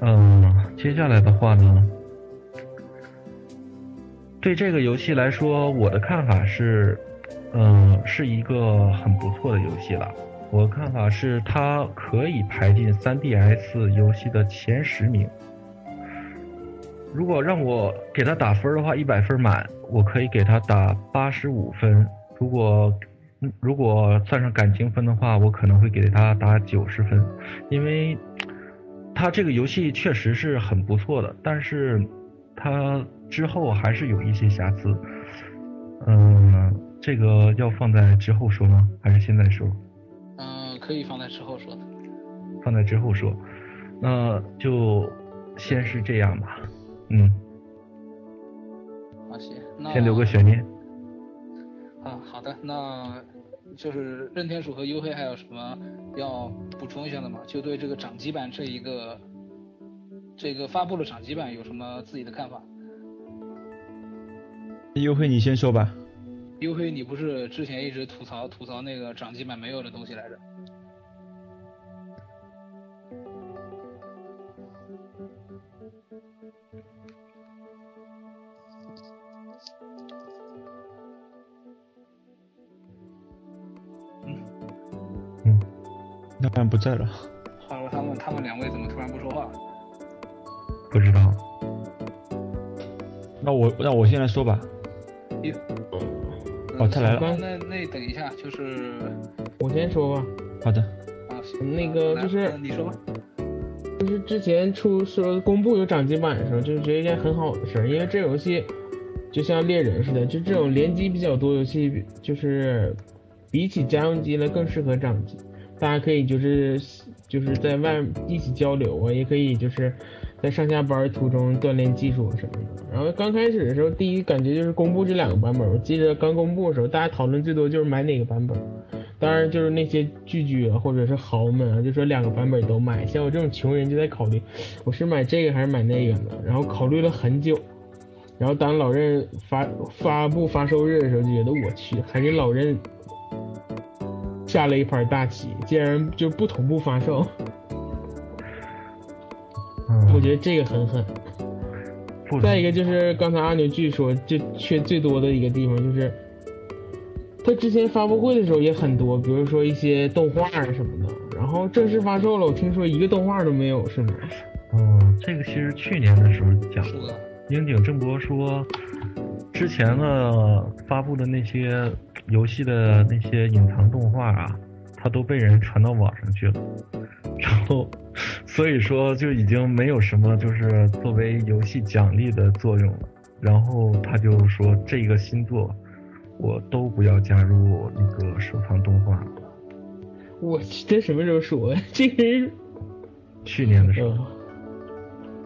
嗯，接下来的话呢，对这个游戏来说，我的看法是，嗯、是一个很不错的游戏了。我的看法是，它可以排进 3DS 游戏的前十名。如果让我给它打分的话，一百分满，我可以给它打八十五分。如果如果算上感情分的话，我可能会给它打九十分，因为它这个游戏确实是很不错的，但是它之后还是有一些瑕疵。嗯，这个要放在之后说吗？还是现在说？嗯、可以放在之后说的。放在之后说。那就先是这样吧。嗯，好，行，那先留个悬念。啊，好的，那就是任天鼠和优黑还有什么要补充一下的吗？就对这个掌机版这一个这个发布了掌机版有什么自己的看法？优惠你先说吧。优惠，你不是之前一直吐槽吐槽那个掌机版没有的东西来着？当然不在了。话说他们他们两位怎么突然不说话？不知道。那我那我先来说吧。哟哦他来了那那那等一下，就是我先说吧，好的。啊，行那个就是那你说吧。就是之前出说公布有掌机版的时候，就是觉得一件很好的事儿，因为这游戏就像猎人似的，就这种联机比较多游戏，就是比起家用机来更适合掌机。大家可以就是就是在外一起交流啊，也可以就是在上下班途中锻炼技术什么的。然后刚开始的时候，第一感觉就是公布这两个版本，我记得刚公布的时候，大家讨论最多就是买哪个版本。当然，就是那些拒绝啊或者是豪们啊，就说两个版本都买。像我这种穷人就在考虑，我是买这个还是买那个呢？然后考虑了很久。然后当老任发发布发售日的时候，就觉得我去，还是老任下了一盘大棋，竟然就不同步发售。嗯，我觉得这个很狠。再一个就是刚才阿牛据说，就缺最多的一个地方就是，他之前发布会的时候也很多，比如说一些动画啊什么的，然后正式发售了，我听说一个动画都没有，是吗？嗯，这个其实去年的时候讲是的，樱井正博说，之前的发布的那些游戏的那些隐藏动画啊，它都被人传到网上去了，然后 所以说就已经没有什么就是作为游戏奖励的作用了。然后他就说这个星座我都不要加入那个收藏动画。我这什么时候说的？这个人，去年的时候，呃，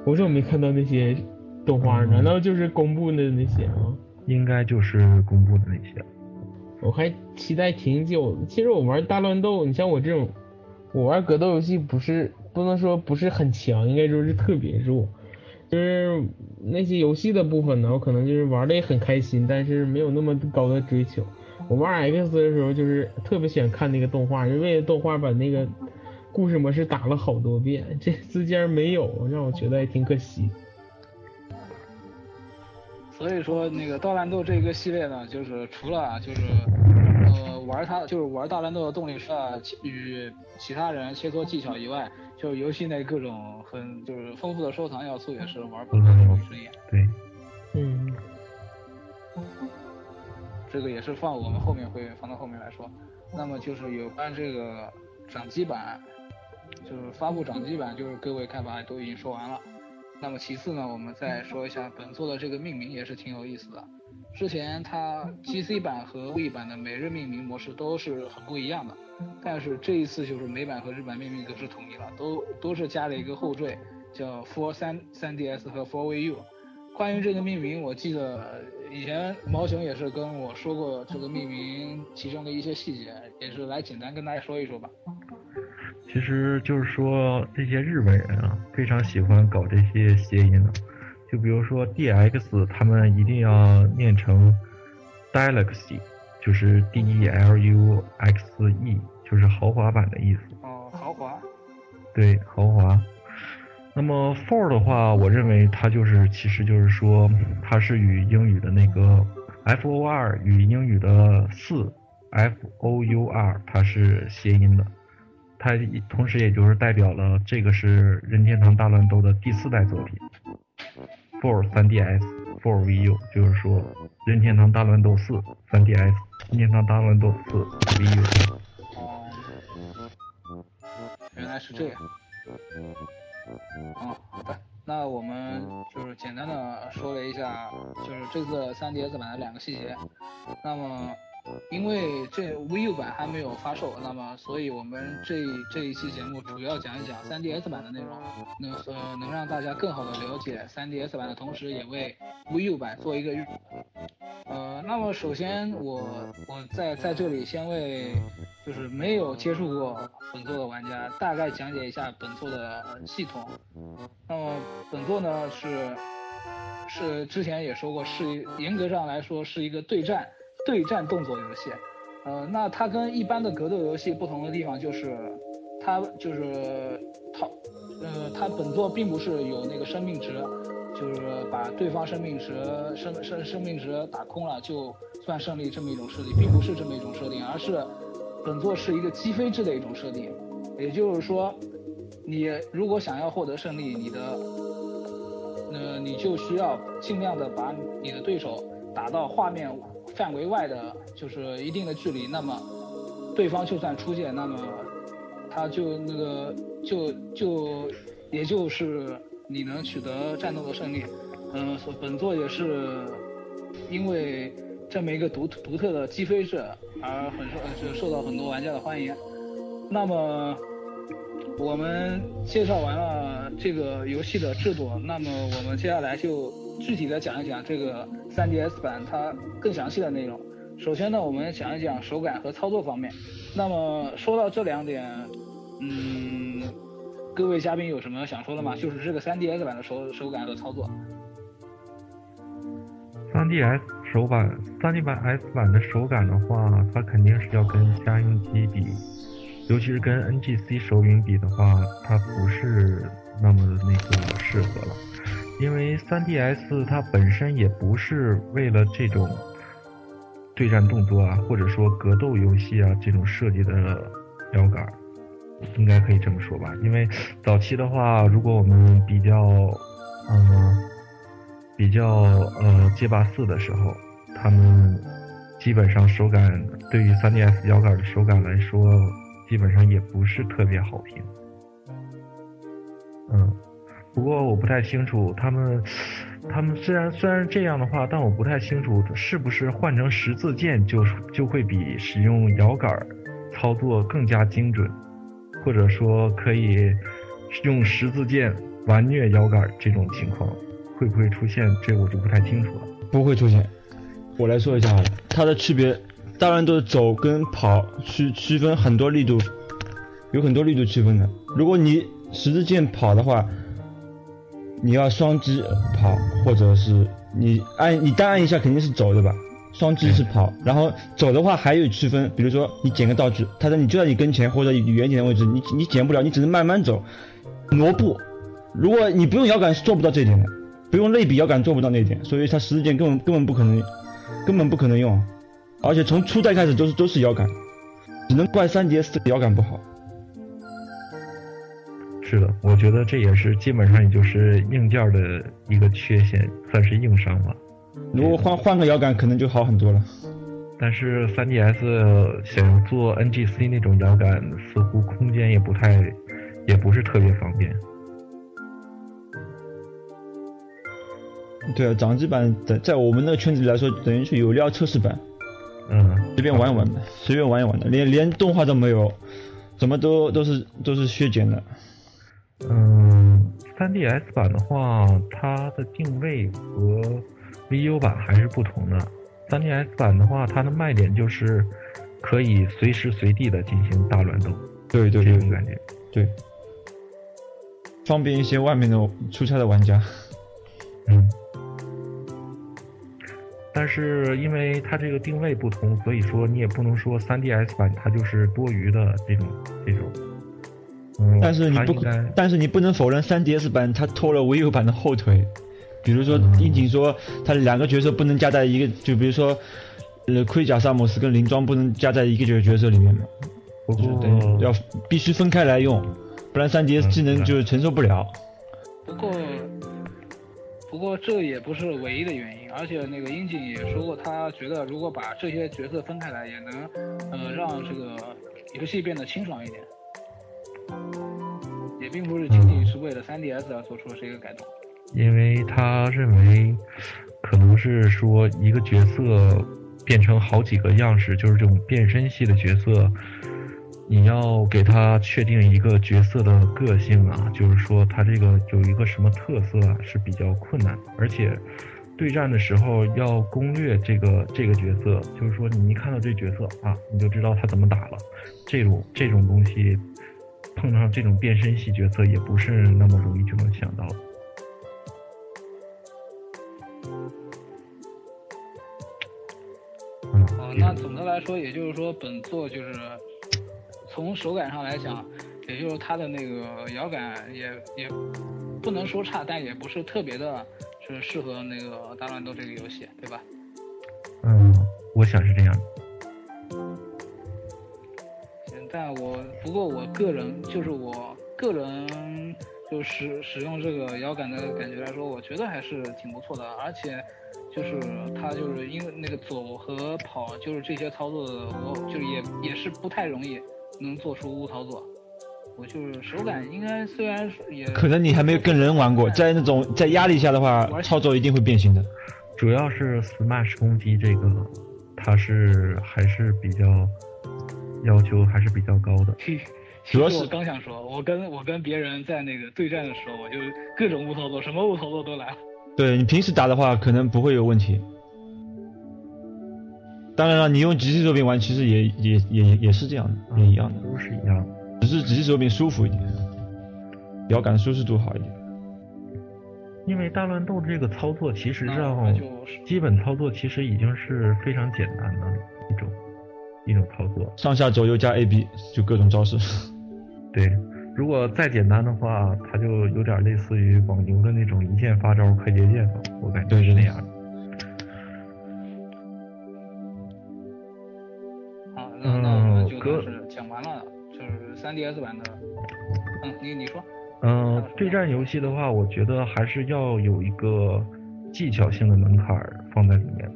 我怎么没看到那些动画？难道就是公布的那些吗？应该就是公布的那些。我还期待挺久。其实我玩大乱斗，你像我这种，我玩格斗游戏不是不能说不是很强，应该说是特别弱。就是那些游戏的部分呢，我可能就是玩的也很开心，但是没有那么高的追求。我玩 X 的时候，就是特别喜欢看那个动画，就为了动画把那个故事模式打了好多遍，这次竟然没有，让我觉得还挺可惜。所以说那个大乱斗这个系列呢，就是除了就是呃玩它就是玩大乱斗的动力是与其他人切磋技巧以外，就游戏内各种很就是丰富的收藏要素也是玩不可的一之一。对，嗯，这个也是放我们后面会放到后面来说。那么就是有关这个掌机版，就是发布掌机版，就是各位看法都已经说完了。那么其次呢，我们再说一下本作的这个命名也是挺有意思的。之前它 GC 版和 V 版的每日命名模式都是很不一样的，但是这一次就是美版和日版命名格式统一了，都都是加了一个后缀，叫 For 三三 DS 和 For VU。关于这个命名，我记得以前毛熊也是跟我说过这个命名其中的一些细节，也是来简单跟大家说一说吧。其实就是说这些日本人啊，非常喜欢搞这些谐音的，就比如说 DX，他们一定要念成 Deluxe，就是 D E L U X E，就是豪华版的意思。哦，豪华，对，豪华。那么 for 的话，我认为它就是，其实就是说，它是与英语的那个 f o r 与英语的四 f o u r 它是谐音的，它同时也就是代表了这个是任天堂大乱斗的第四代作品，for 3DS for VU，就是说任天堂大乱斗四 3DS，任天堂大乱斗四 VU。哦，原来是这样。哦，好的，那我们就是简单的说了一下，就是这次 3DS 版的两个细节。那么，因为这 VU 版还没有发售，那么所以我们这这一期节目主要讲一讲 3DS 版的内容，能呃能让大家更好的了解 3DS 版的同时，也为 VU 版做一个预。呃，那么首先我我在在这里先为就是没有接触过本作的玩家大概讲解一下本作的系统。那么本作呢是是之前也说过，是严格上来说是一个对战对战动作游戏。呃，那它跟一般的格斗游戏不同的地方就是，它就是它呃它本作并不是有那个生命值。就是把对方生命值生生生命值打空了就算胜利这么一种设定，并不是这么一种设定，而是本作是一个击飞制的一种设定。也就是说，你如果想要获得胜利，你的呃你就需要尽量的把你的对手打到画面范围外的，就是一定的距离，那么对方就算出现，那么他就那个就就也就是。你能取得战斗的胜利，嗯，本作也是因为这么一个独独特的击飞制而很受就受到很多玩家的欢迎。那么我们介绍完了这个游戏的制作，那么我们接下来就具体的讲一讲这个 3DS 版它更详细的内容。首先呢，我们讲一讲手感和操作方面。那么说到这两点，嗯。各位嘉宾有什么想说的吗？就是这个 3DS 版的手手感和操作。3DS 手版，3D 版 S 版的手感的话，它肯定是要跟家用机比，尤其是跟 NGC 手柄比的话，它不是那么的那个适合了。因为 3DS 它本身也不是为了这种对战动作啊，或者说格斗游戏啊这种设计的摇杆。应该可以这么说吧，因为早期的话，如果我们比较，嗯、比较呃街霸四的时候，他们基本上手感对于 3DS 摇杆的手感来说，基本上也不是特别好评。嗯，不过我不太清楚他们，他们虽然虽然这样的话，但我不太清楚是不是换成十字键就就会比使用摇杆操作更加精准。或者说可以用十字键完虐摇杆这种情况会不会出现？这我就不太清楚了。不会出现，我来说一下好了。它的区别，当然都是走跟跑区区分很多力度，有很多力度区分的。如果你十字键跑的话，你要双击跑，或者是你按你单按一下肯定是走对吧？双击是跑，然后走的话还有区分，比如说你捡个道具，它在你就在你跟前或者远点的位置，你你捡不了，你只能慢慢走，挪步。如果你不用摇杆是做不到这一点的，不用类比摇杆做不到那一点，所以它十字键根本根本不可能，根本不可能用，而且从初代开始都是都是摇杆，只能怪 3DS 的摇杆不好。是的，我觉得这也是基本上也就是硬件的一个缺陷，算是硬伤吧。如果换换个摇杆，可能就好很多了。但是 3DS 想要做 NGC 那种摇杆，似乎空间也不太，也不是特别方便。对啊，掌机版在在我们那个圈子里来说，等于是有料测试版，嗯，随便玩一玩的，随便玩一玩的，连连动画都没有，怎么都都是都是削减的。嗯，3DS 版的话，它的定位和 VU 版还是不同的。3DS 版的话，它的卖点就是可以随时随地的进行大乱斗，对对对这种感觉。对，方便一些外面的出差的玩家。嗯。但是因为它这个定位不同，所以说你也不能说 3DS 版它就是多余的这种这种。嗯，但是你不但是你不能否认 3DS 版它拖了 Wii U 版的后腿。比如说，嗯樱井说他两个角色不能加在一个，就比如说，呃，盔甲萨姆斯跟林装不能加在一个角角色里面嘛，不就是过等于要必须分开来用，不然 3DS 嗯技能就承受不了。不过，不过这也不是唯一的原因，而且那个樱井也说过，他觉得如果把这些角色分开来，也能呃让这个游戏变得清爽一点，也并不是仅仅是为了 3DS 而做出的这个改动。因为他认为可能是说一个角色变成好几个样式，就是这种变身系的角色，你要给他确定一个角色的个性啊，就是说他这个有一个什么特色啊，是比较困难，而且。对战的时候要攻略这个这个角色，就是说你一看到这角色啊，你就知道他怎么打了。这种这种东西，碰上这种变身系角色也不是那么容易就能想到的。嗯，哦，那总的来说，也就是说，本作就是从手感上来讲，也就是它的那个摇感也也不能说差，但也不是特别的，是适合那个大乱斗这个游戏，对吧？嗯，我想是这样的。行但我不过我个人就是我个人就使使用这个摇杆的感觉来说，我觉得还是挺不错的，而且就是它就是因为那个走和跑，就是这些操作的，我就是也也是不太容易能做出误操作。我就是手感应该虽然也可能你还没有跟人玩过，在那种在压力下的话，操作一定会变形的。主要是 Smash 攻击这个，它是还是比较要求还是比较高的。其主要是我刚想说，我跟我跟别人在那个对战的时候，我就各种误操作，什么误操作都来了。对你平时打的话，可能不会有问题。当然了，你用机器手柄玩，其实也也也也是这样的，也一样的，都是一样的。只是机器手柄舒服一点，摇感舒适度好一点。因为大乱斗这个操作，其实那上基本操作其实已经是非常简单的一种一种操作。上下左右加 A B 就各种招式。对，如果再简单的话，它就有点类似于网游的那种一键发招快捷键法，我感觉对对对是那样的。好，那那我们就嗯哥算是讲完了，就是 3DS 版的。嗯，你你说。嗯、对战游戏的话，我觉得还是要有一个技巧性的门槛放在里面的。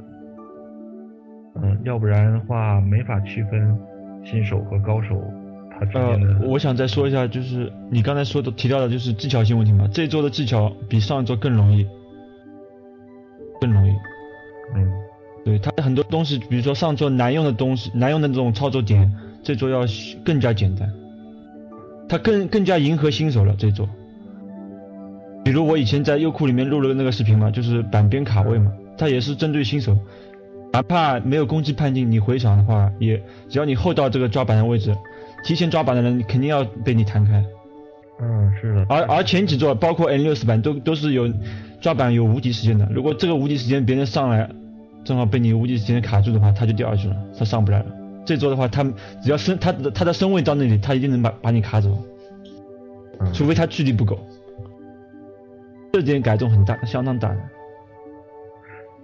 嗯、要不然的话没法区分新手和高手他之呃间的。，我想再说一下，就是你刚才说的提到的，就是技巧性问题嘛。这一周的技巧比上一周更容易，更容易。嗯对他很多东西，比如说上周难用的东西，难用的这种操作点，这周要更加简单。他更更加迎合新手了这周。比如我以前在优酷里面录了那个视频嘛，就是板边卡位嘛，它也是针对新手，哪怕没有攻击判定，你回场的话，也只要你后到这个抓板的位置，提前抓板的人肯定要被你弹开。嗯，是的。而而前几座包括 N 六四版都都是有抓板有无敌时间的，如果这个无敌时间别人上来，正好被你无敌时间卡住的话，他就掉下去了，他上不来了。这座的话，他只要身他的他的身位到那里，他一定能把把你卡走，嗯除非他距离不够。这点改动很大，相当大的。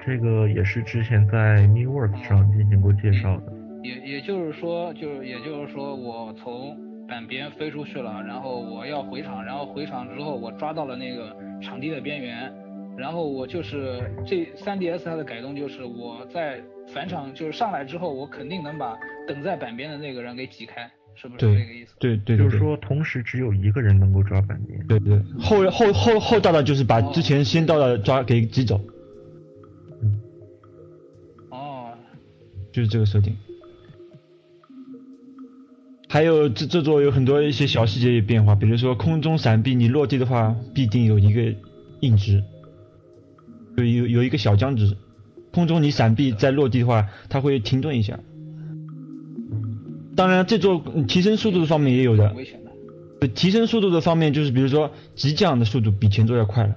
这个也是之前在 MeWorks 上进行过介绍的。也也就是说，就是也就是说，我从板边飞出去了，然后我要回场，然后回场之后我抓到了那个场地的边缘，然后我就是这 3DS 它的改动就是我在返场就是上来之后，我肯定能把等在板边的那个人给挤开，是不是这个意思？对对对对就是说，同时只有一个人能够抓板边。对对，后后后后到的就是把之前先到的抓给挤走，哦，就是这个设定。还有这这座有很多一些小细节的变化，比如说空中闪避，你落地的话必定有一个硬直，有有有一个小僵直，空中你闪避再落地的话，它会停顿一下。当然，这座嗯提升速度的方面也有的，提升速度的方面就是比如说急降的速度比前座要快了。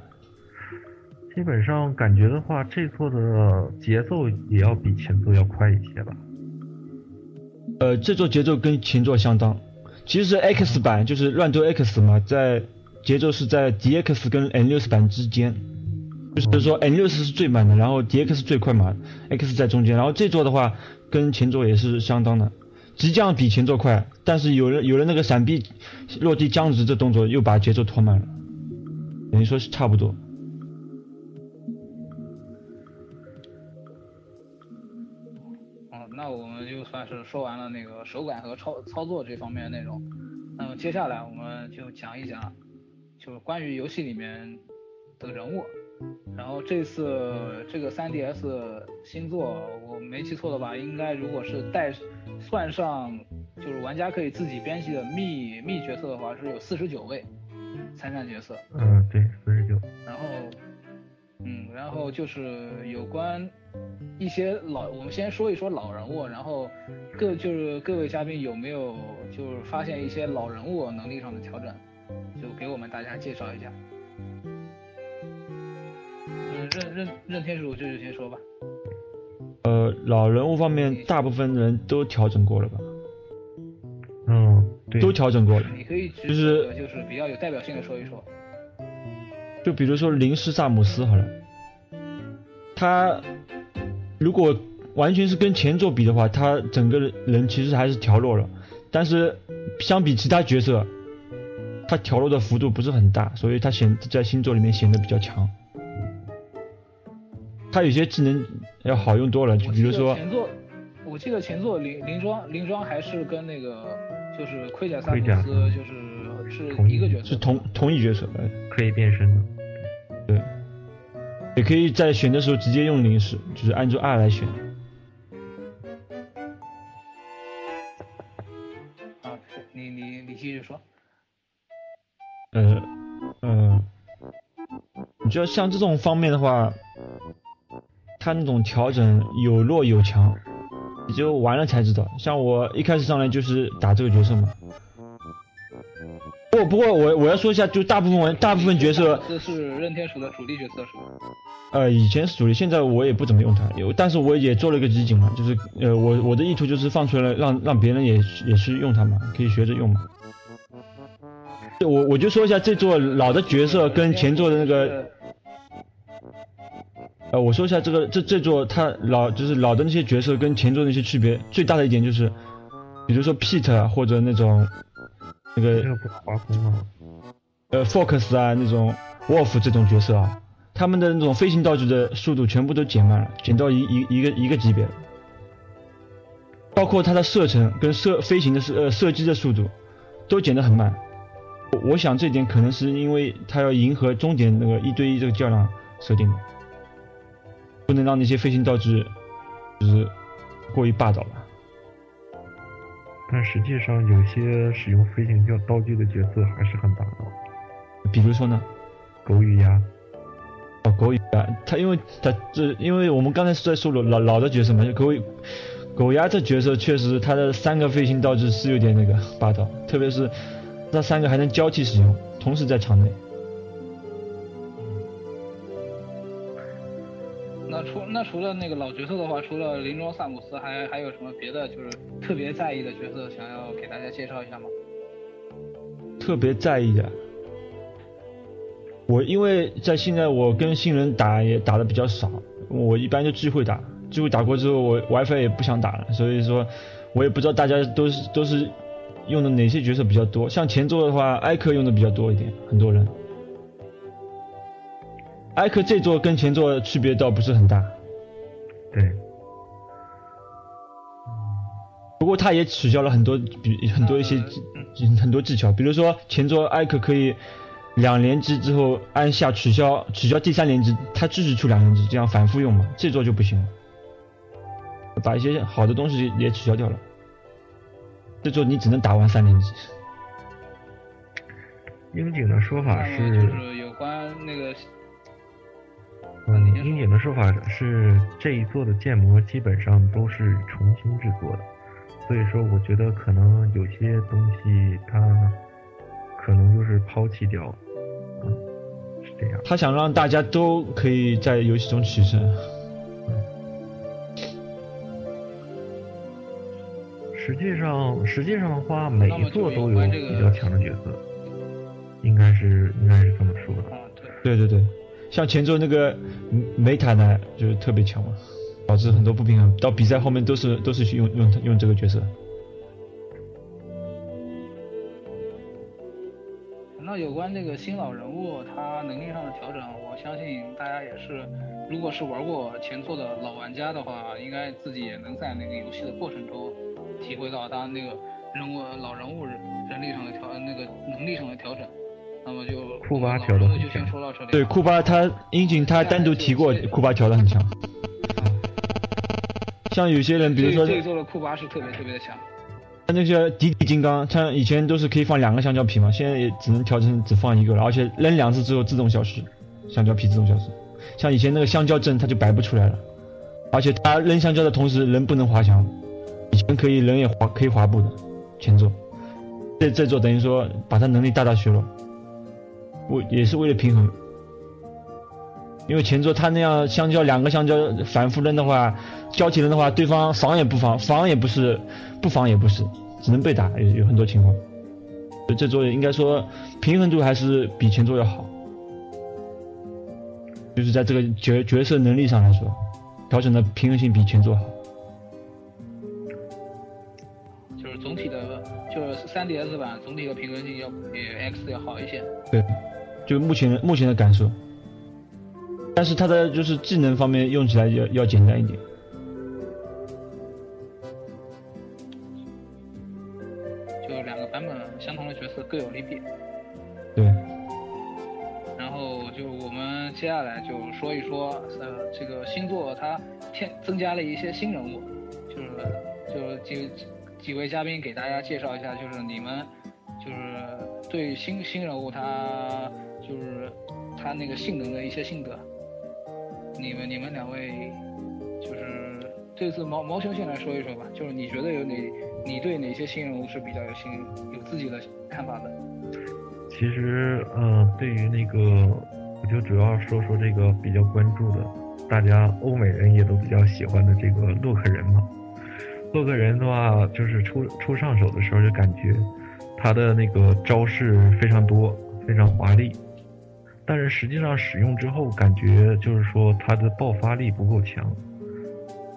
基本上感觉的话，这座的节奏也要比前作要快一些吧。呃，这座节奏跟前作相当，其实 X 版就是乱斗 X 嘛，在节奏是在 DX 跟 N 六十版之间，就是说 N 六十是最慢的，然后 DX 最快嘛，X 在中间，然后这座的话跟前作也是相当的，急降比前作快，但是有了有了那个闪避落地僵直这动作，又把节奏拖慢了，等于说是差不多。算是说完了那个手感和操操作这方面的内容。那么接下来我们就讲一讲，就是关于游戏里面的人物。然后这次这个 3DS 新作，我没记错的话，应该如果是带算上就是玩家可以自己编辑的秘秘角色的话，是有四十九位参战角色。嗯，对，四十九。然后，嗯，然后就是有关一些老，我们先说一说老人物，然后各就是各位嘉宾有没有就是发现一些老人物能力上的调整，就给我们大家介绍一下。嗯，任任任天主这就先说吧。呃，老人物方面，大部分人都调整过了吧？嗯，对，都调整过了。你可以举就是就是比较有代表性的说一说。就比如说林氏萨姆斯好了，他如果完全是跟前作比的话，他整个人其实还是调弱了，但是相比其他角色，他调弱的幅度不是很大，所以他显在新作里面显得比较强。他有些技能要好用多了，就比如说前作，我记得前作林林庄林庄还是跟那个就是盔甲萨姆盔甲斯就是是同一个角色，是同同一角色，呃可以变身的。对，也可以在选的时候直接用零食，就是按住 R 来选。啊，你你你继续说。呃，呃，你知道像这种方面的话，它那种调整有弱有强，你就玩了才知道。像我一开始上来就是打这个角色嘛。不不过我我要说一下，就大部分玩大部分角色，这是任天鼠的主力角色是吧？呃，以前是主力，现在我也不怎么用它，有，但是我也做了一个集锦嘛，就是呃，我我的意图就是放出来让让别人也也去用它嘛，可以学着用嘛。我我就说一下这座老的角色跟前座的那个，呃，我说一下这个这这座它老就是老的那些角色跟前座那些区别，最大的一点就是，比如说 Pete 啊或者那种那个这个不划风啊。呃 Fox 啊那种 Wolf 这种角色啊，他们的那种飞行道具的速度全部都减慢了，减到一一一个一个级别了，包括它的射程跟射飞行的射呃射击的速度都减得很慢。我我想这点可能是因为它要迎合终点那个一对一这个较量设定的，不能让那些飞行道具就是过于霸道吧。但实际上，有些使用飞行教道具的角色还是很霸道。比如说呢？狗与鸭，哦，狗牙，他因为他这，因为我们刚才是在说老老老的角色嘛，就狗狗牙这角色确实他的三个飞行道具是有点那个霸道，特别是那三个还能交替使用，同时在场内。那除那除了那个老角色的话，除了林庄萨姆斯，还还有什么别的就是特别在意的角色，想要给大家介绍一下吗？特别在意的，我因为在现在我跟新人打也打的比较少，我一般就聚会打，聚会打过之后我 WiFi 也不想打了，所以说我也不知道大家都是都是用的哪些角色比较多。像前作的话，艾克用的比较多一点，很多人。艾克这座跟前作区别倒不是很大，对，不过他也取消了很多比很多一些技很多技巧，比如说前作艾克可以两连击之后按下取消取消第三连击，它继续出两连击，这样反复用嘛。这座就不行了，把一些好的东西也取消掉了。这座你只能打完三连击。樱井的说法是就是有关那个嗯，樱井的说法是这一座的建模基本上都是重新制作的，所以说我觉得可能有些东西它可能就是抛弃掉了，嗯，是这样。他想让大家都可以在游戏中取胜。实际上，实际上的话，每一座都有比较强的角色，应该是应该是这么说的。啊，对，对对对，像前作那个梅塔呢，就是特别强嘛，导致很多不平衡。到比赛后面都是都是用用用这个角色。那有关这个新老人物他能力上的调整，我相信大家也是，如果是玩过前作的老玩家的话，应该自己也能在那个游戏的过程中体会到他那个人物老人物人人力上的调那个能力上的调整。那么就库巴调的很人物就先强说到这里。对库巴他英俊他单独提过库巴调的很强，像有些人比如说这这一座的库巴是特别特别的强。那些迪迪金刚，像以前都是可以放两个香蕉皮嘛，现在也只能调成只放一个了，而且扔两次之后自动消失，香蕉皮自动消失。像以前那个香蕉阵它就摆不出来了，而且它扔香蕉的同时人不能滑翔，以前可以人也滑可以滑步的前作，这这座等于说把他能力大大削弱，为也是为了平衡。因为前座他那样香蕉两个香蕉反复扔的话，交替扔的话，对方防也不防，防也不是，不防也不是，只能被打，有有很多情况。所以这座应该说平衡度还是比前座要好，就是在这个角角色能力上来说，调整的平衡性比前座好。就是总体的，就是 3DS 版总体的平衡性要比 X 要好一些。对，就目前目前的感受。但是它的就是技能方面用起来要要简单一点。就两个版本相同的角色各有利弊。对，然后就我们接下来就说一说，呃，这个星座它添增加了一些新人物，就是就是几几位嘉宾给大家介绍一下，就是你们就是对新新人物他就是他那个性能的一些心得。你们你们两位就是这次毛毛球先来说一说吧，就是你觉得有哪你对哪些新人物是比较有新有自己的看法的？其实，嗯、对于那个，我就主要说说这个比较关注的，大家欧美人也都比较喜欢的这个洛克人嘛。洛克人的话，就是初初上手的时候就感觉他的那个招式非常多，非常华丽，但是实际上使用之后，感觉就是说他的爆发力不够强。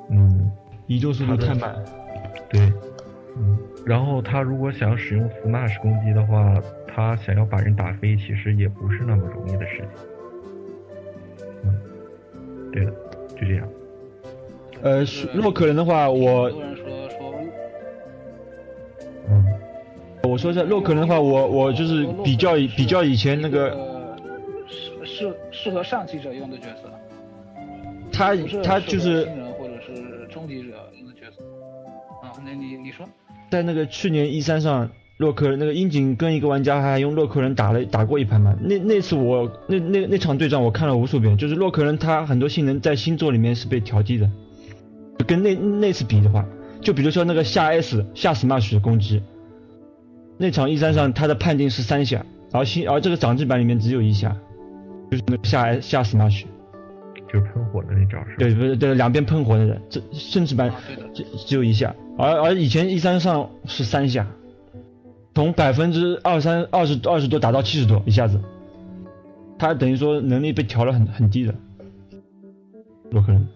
嗯，移动速度太慢。对，嗯，然后他如果想要使用 smash 攻击的话，他想要把人打飞，其实也不是那么容易的事情。嗯，对的，就这样。呃，洛克人的话，我嗯，我说一下洛克人的话，我我就是比较比较以前那个，适适适合上级者用的角色，他他就是新人或者是终极者用的角色。啊，那你你说，在那个去年一三上，洛克人那个樱井跟一个玩家还用洛克人打了打过一盘嘛。那那次我那那那场对战我看了无数遍，就是洛克人他很多性能在星座里面是被调低的，就跟那那次比的话，就比如说那个下 S 下 smash 的攻击，那场一三上他的判定是三下，而新而这个掌机版里面只有一下，就是那下下 smash，就是喷火的那招是？对不是对两边喷火的人，这甚至把只只有一下，而而以前一三上是三下，从百分之二三二十二十多打到七十多一下子，他等于说能力被调了很很低的，洛克人，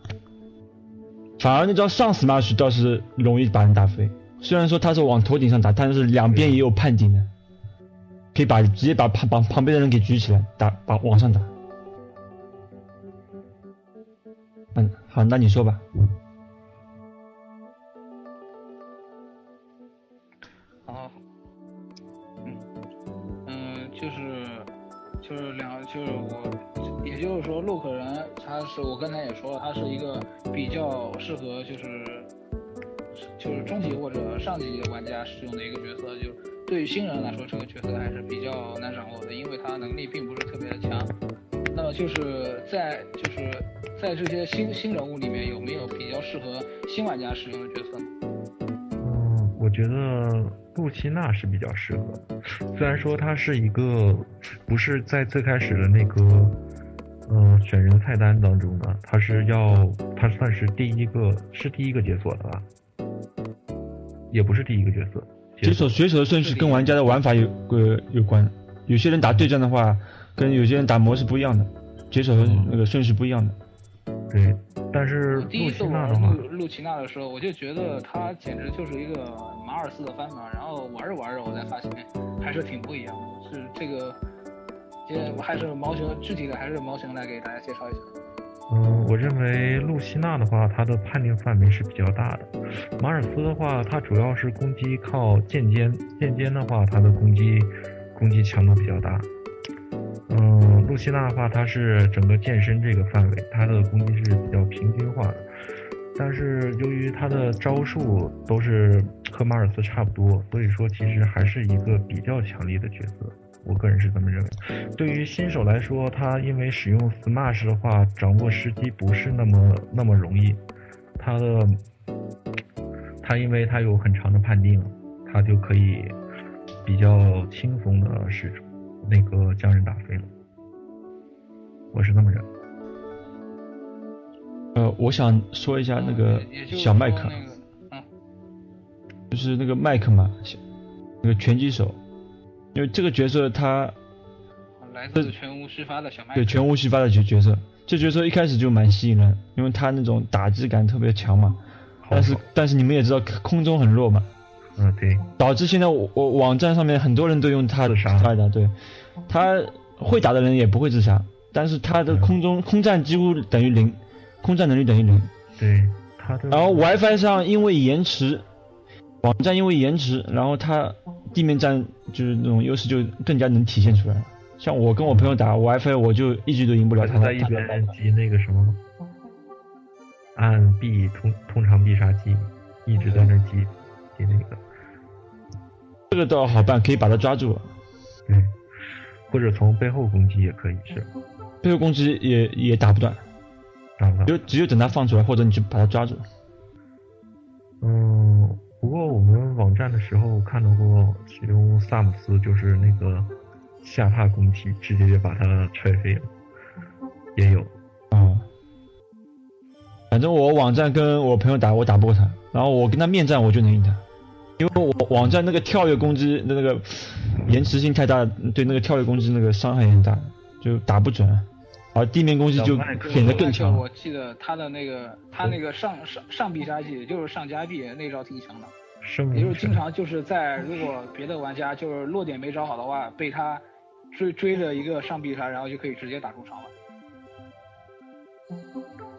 反而那招上 smash 倒是容易把人打飞，虽然说他是往头顶上打，但是两边也有判定的，可以把直接把旁旁旁边的人给举起来打，把往上打。嗯，好，那你说吧。好，嗯嗯，就是就是两就是我，也就是说洛克人他是我刚才也说了，他是一个比较适合就是就是中级或者上级玩家使用的一个角色，就是对于新人来说，这个角色还是比较难掌握的，因为他能力并不是特别的强。那么就是在就是在这些新新人物里面，有没有比较适合新玩家使用的角色呢？嗯，我觉得露西娜是比较适合，虽然说她是一个不是在最开始的那个嗯、选人菜单当中的，她是要她算是第一个是第一个解锁的吧，也不是第一个角色。解锁选手的顺序跟玩家的玩法有呃有关，有些人打对战的话，跟有些人打模式不一样的，解锁的那个顺序不一样的。对，但是第一次露西娜玩的话，露露琪娜的时候，我就觉得它简直就是一个马尔斯的翻版，然后玩着玩着，我才发现还是挺不一样的。是这个，也还是毛熊具体的还是毛熊来给大家介绍一下。嗯，我认为露西娜的话，它的判定范围是比较大的。马尔斯的话，它主要是攻击靠剑尖，剑尖的话，它的攻击攻击强度比较大。嗯，露西娜的话，它是整个剑身这个范围，它的攻击是比较平均化的。但是由于它的招数都是和马尔斯差不多，所以说其实还是一个比较强力的角色。我个人是这么认为。对于新手来说，他因为使用 Smash 的话，掌握时机不是那么那么容易。他的他因为他有很长的判定，他就可以比较轻松的使那个将人打飞了。我是这么认为。呃，我想说一下那个小麦克就是那个麦克嘛，那个拳击手，因为这个角色他来自全无虚发的小麦。对全无虚发的角角色，这角色一开始就蛮吸引人，因为他那种打击感特别强嘛。但是但是你们也知道空中很弱嘛，嗯，对，导致现在我我网站上面很多人都用他的对，他会打的人也不会自杀，但是他的嗯空中空战几乎等于零，空战能力等于零。对，他的然后 WiFi 上因为延迟，网站因为延迟，然后它地面战就是那种优势就更加能体现出来了。像我跟我朋友打 WiFi，我就一局都赢不了他。他在一他边击那个什么，按 B 通通常必杀技，一直在那击击那个，这个倒好办，可以把他抓住。对，或者从背后攻击也可以是，背后攻击也也打不断，打不断。就只有等他放出来，或者你去把他抓住。嗯，不过我们网站的时候看到过其中萨姆斯，就是那个下踏攻击，直接就把他踹飞了，也有。啊、反正我网站跟我朋友打，我打不过他，然后我跟他面战我就能赢他，因为我网站那个跳跃攻击的那个延迟性太大，对那个跳跃攻击那个伤害也很大，就打不准，而地面攻击就显得更强。我记得他的那个他那个上上上必杀技，也就是上加臂那招挺强的，生也就是经常就是在如果别的玩家就是落点没找好的话，被他追追着一个上必杀，然后就可以直接打出场了。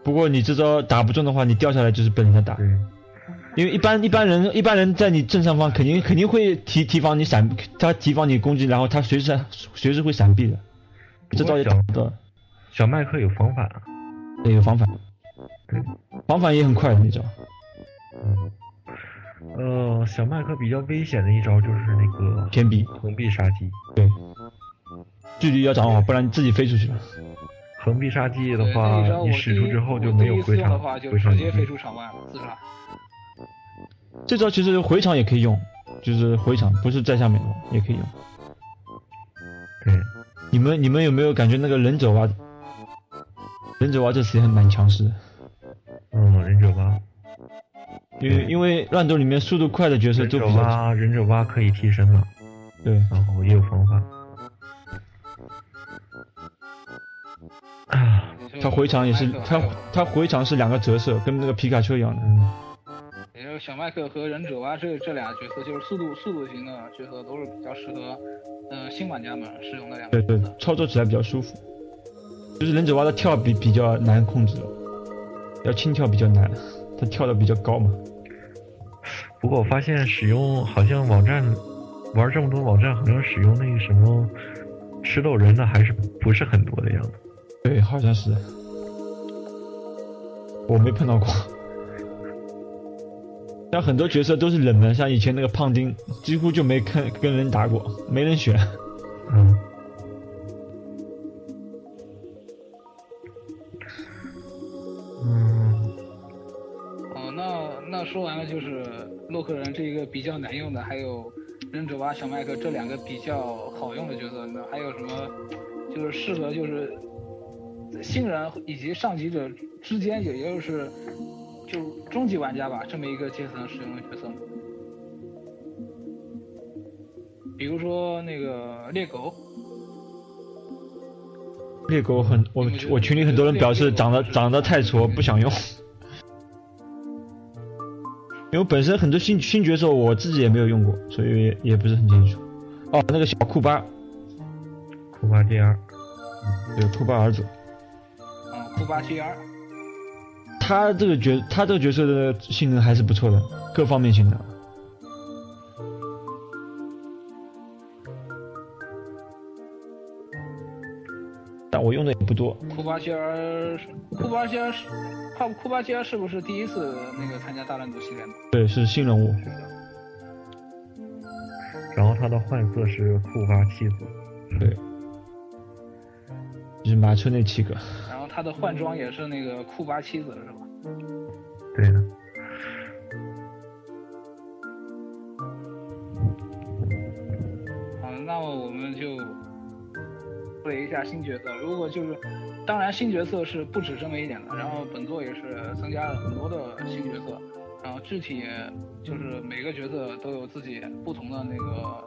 不过你这招打不中的话，你掉下来就是被人家打，对，因为一般一般人一般人在你正上方肯定肯定会提提防你闪，他提防你攻击，然后他随时随时会闪避的，这招也打不到，小麦克有防反，对有防反，对，防反也很快的那招。嗯，呃，小麦克比较危险的一招就是那个天臂横臂杀击，对，距离要掌握好，不然你自己飞出去了。横臂杀技的话你使出之后就没有回场第一次用的话就回场直接飞出场外了自杀。这招其实回场也可以用，就是回场不是在下面的也可以用。对，你们你们有没有感觉那个忍者蛙？忍者蛙这次也很蛮强势的，嗯，忍者蛙，因为因为乱斗里面速度快的角色忍者都比较强。蛙，忍者蛙可以替身了，对，然后也有方法。啊，他回场也是他他回场是两个折射，跟那个皮卡丘一样的。嗯，也就是小麦克和忍者蛙这这俩角色，就是速度速度型的角色，都是比较适合呃新玩家们使用的两个对对。，操作起来比较舒服。就是忍者蛙的跳比比较难控制，要轻跳比较难，它跳的比较高嘛。不过我发现使用好像网站玩这么多网站，好像使用那个什么吃豆人的还是不是很多的样子。对，好像是。我没碰到过。像很多角色都是冷门，像以前那个胖丁，几乎就没跟跟人打过，没人选。嗯。嗯，哦，那那说完了就是洛克人这一个比较难用的，还有忍者蛙、小麦克这两个比较好用的角色，那还有什么就是适合就是新人以及上级者之间，也就是就中级玩家吧，这么一个阶层使用的角色呢？比如说那个猎狗，猎狗很，我我群里很多人表示长得长得太挫，不想用。因为本身很多新新角色我自己也没有用过，所以也不是很清楚。哦，那个小库巴，库巴 GR，对，库巴儿子，嗯，库巴 GR，他这个角他这个角色的性能还是不错的，各方面性能。但我用的也不多，库巴 GR，库巴 GR 是，库库巴 GR 是不是第一次那个参加大乱斗系列？对，是新人物。然后他的换色是库巴妻子，对，就是马车那七个。然后他的换装也是那个库巴妻子是吧？对的。好，那么我们就说一下新角色。如果就是，当然新角色是不止这么一点的。然后本作也是增加了很多的新角色，然后具体就是每个角色都有自己不同的那个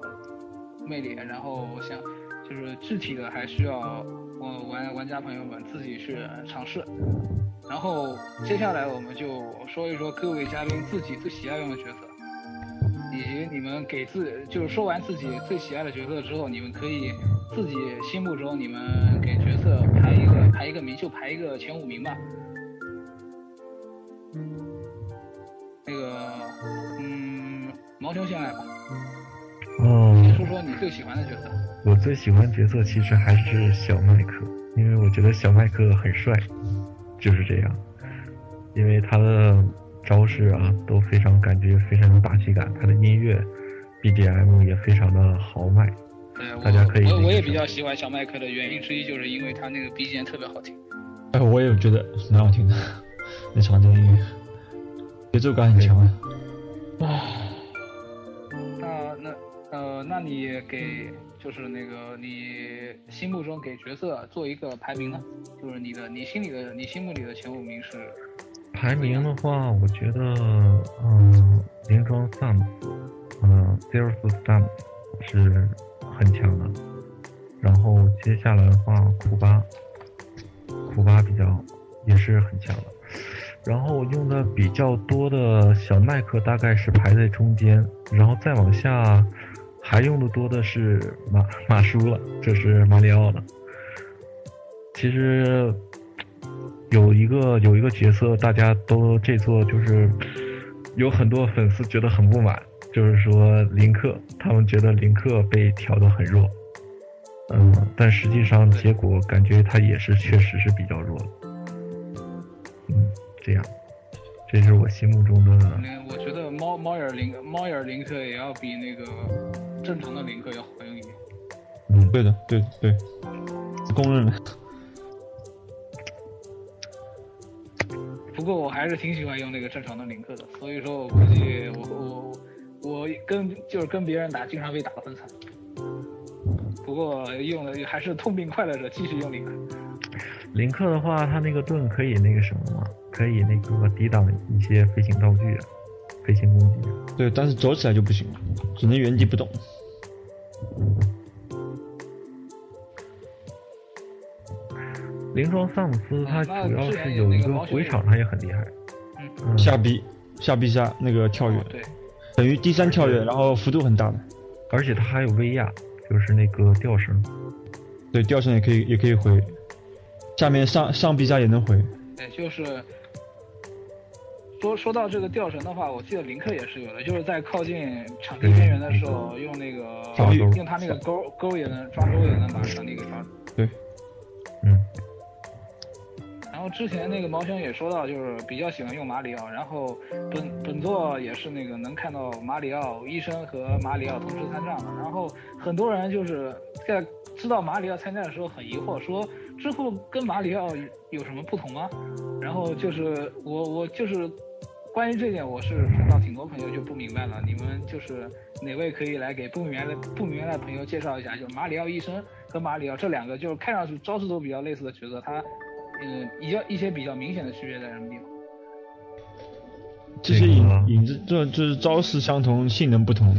魅力。然后像就是具体的还需要呃玩玩家朋友们自己去尝试。然后接下来我们就说一说各位嘉宾自己最喜爱用的角色。以及你们给自就是说完自己最喜爱的角色之后，你们可以自己心目中你们给角色排一个排一个名，就排一个前五名吧。那个，嗯，毛球先来吧，哦，先说说你最喜欢的角色。我最喜欢角色其实还是小麦克，因为我觉得小麦克很帅，就是这样，因为他的。招式啊都非常感觉非常有打气感，他的音乐 BGM 也非常的豪迈，大家可以。我我也比较喜欢小麦克的原因之一就是因为他那个 BGM 特别好听。哎，我也觉得蛮好听的，那场景音乐，节奏感很强啊。啊，那那呃，那你给就是那个你心目中给角色做一个排名呢？就是你的你心里的你心目里的前五名是？排名的话，我觉得，嗯，灵装 Sam，嗯，Zeros Sam 是很强的。然后接下来的话，库巴，库巴比较也是很强的。然后用的比较多的小麦克大概是排在中间，然后再往下还用的多的是马马叔了，这是马里奥了。其实。有一个有一个角色，大家都这座就是有很多粉丝觉得很不满，就是说林克，他们觉得林克被调的很弱，嗯，但实际上结果感觉他也是确实是比较弱的，嗯，这样，这是我心目中的。我觉得猫猫眼林猫眼林克也要比那个正常的林克要好用一点。嗯，对的，对对，公认的。不过我还是挺喜欢用那个正常的林克的，所以说我估计我我我跟就是跟别人打，经常被打的很惨。不过用了还是痛并快乐着，继续用林克。林克的话，他那个盾可以那个什么吗？可以那个抵挡一些飞行道具、飞行攻击。对，但是走起来就不行，只能原地不动。灵装萨姆斯，他主要是有一个回场，他也很厉害。嗯，下臂下臂下那个跳跃，对，等于第三跳跃，然后幅度很大的，而且他还有威亚，就是那个吊绳。对，吊绳也可以也可以回，下面上上臂下也能回。对，就是说说到这个吊绳的话，我记得林克也是有的，就是在靠近场地边缘的时候，用那个用他那个钩钩也能抓钩也能把场地给抓住。对，嗯。然后之前那个毛兄也说到，就是比较喜欢用马里奥。然后本本作也是那个能看到马里奥医生和马里奥同时参战了。然后很多人就是在知道马里奥参战的时候很疑惑，说之后跟马里奥有什么不同吗？然后就是我我就是关于这点，我是碰到挺多朋友就不明白了。你们就是哪位可以来给不明白的不明白的朋友介绍一下？就是马里奥医生和马里奥这两个就是看上去招式都比较类似的角色，他。嗯，一较一些比较明显的区别在什么地方？这些影影子，这就是招式相同，性能不同，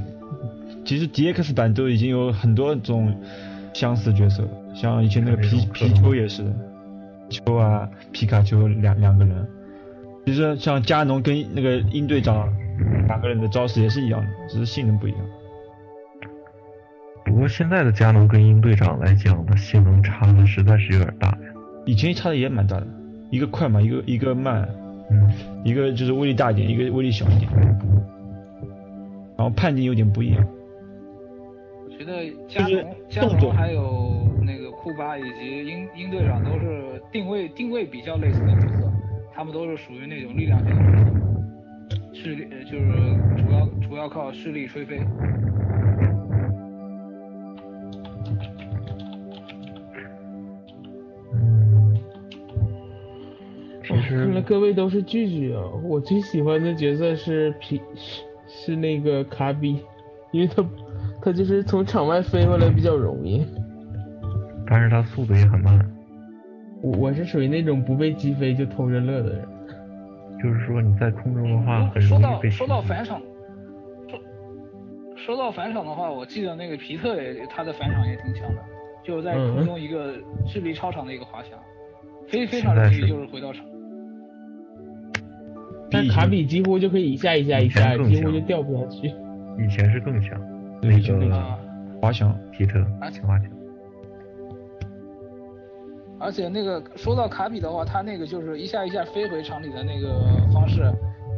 其实 DX 版都已经有很多种相似角色了，像以前那个皮皮丘也是，丘啊皮卡丘两两个人。其实像加农跟那个鹰队长两个人的招式也是一样的，只是性能不一样。不过现在的加农跟鹰队长来讲，的性能差的实在是有点大呀。以前差的也蛮大的，一个快嘛，一个一个慢，嗯，一个就是威力大一点，一个威力小一点，然后判定有点不一样。我觉得加加农还有那个库巴以及鹰鹰队长都是定位定位比较类似的角色，他们都是属于那种力量型的角色，势力呃就是主要主要靠势力吹飞。看来各位都是巨巨啊！我最喜欢的角色是皮是是那个卡比，因为他他就是从场外飞回来比较容易。但是他速度也很慢，我我是属于那种不被击飞就偷着乐的人。就是说你在空中的话很说容易被到说到返场，说说到返场的话，我记得那个皮特也他的返场也挺强的，就是在嗯空中一个智力超长的一个滑翔，非非常容易就是回到场。但卡比几乎就可以一下一下一下，几乎就掉不下去。以前是更强，对，以前那那个滑翔，皮特而且而且那个说到卡比的话，他那个就是一下一下飞回场里的那个方式，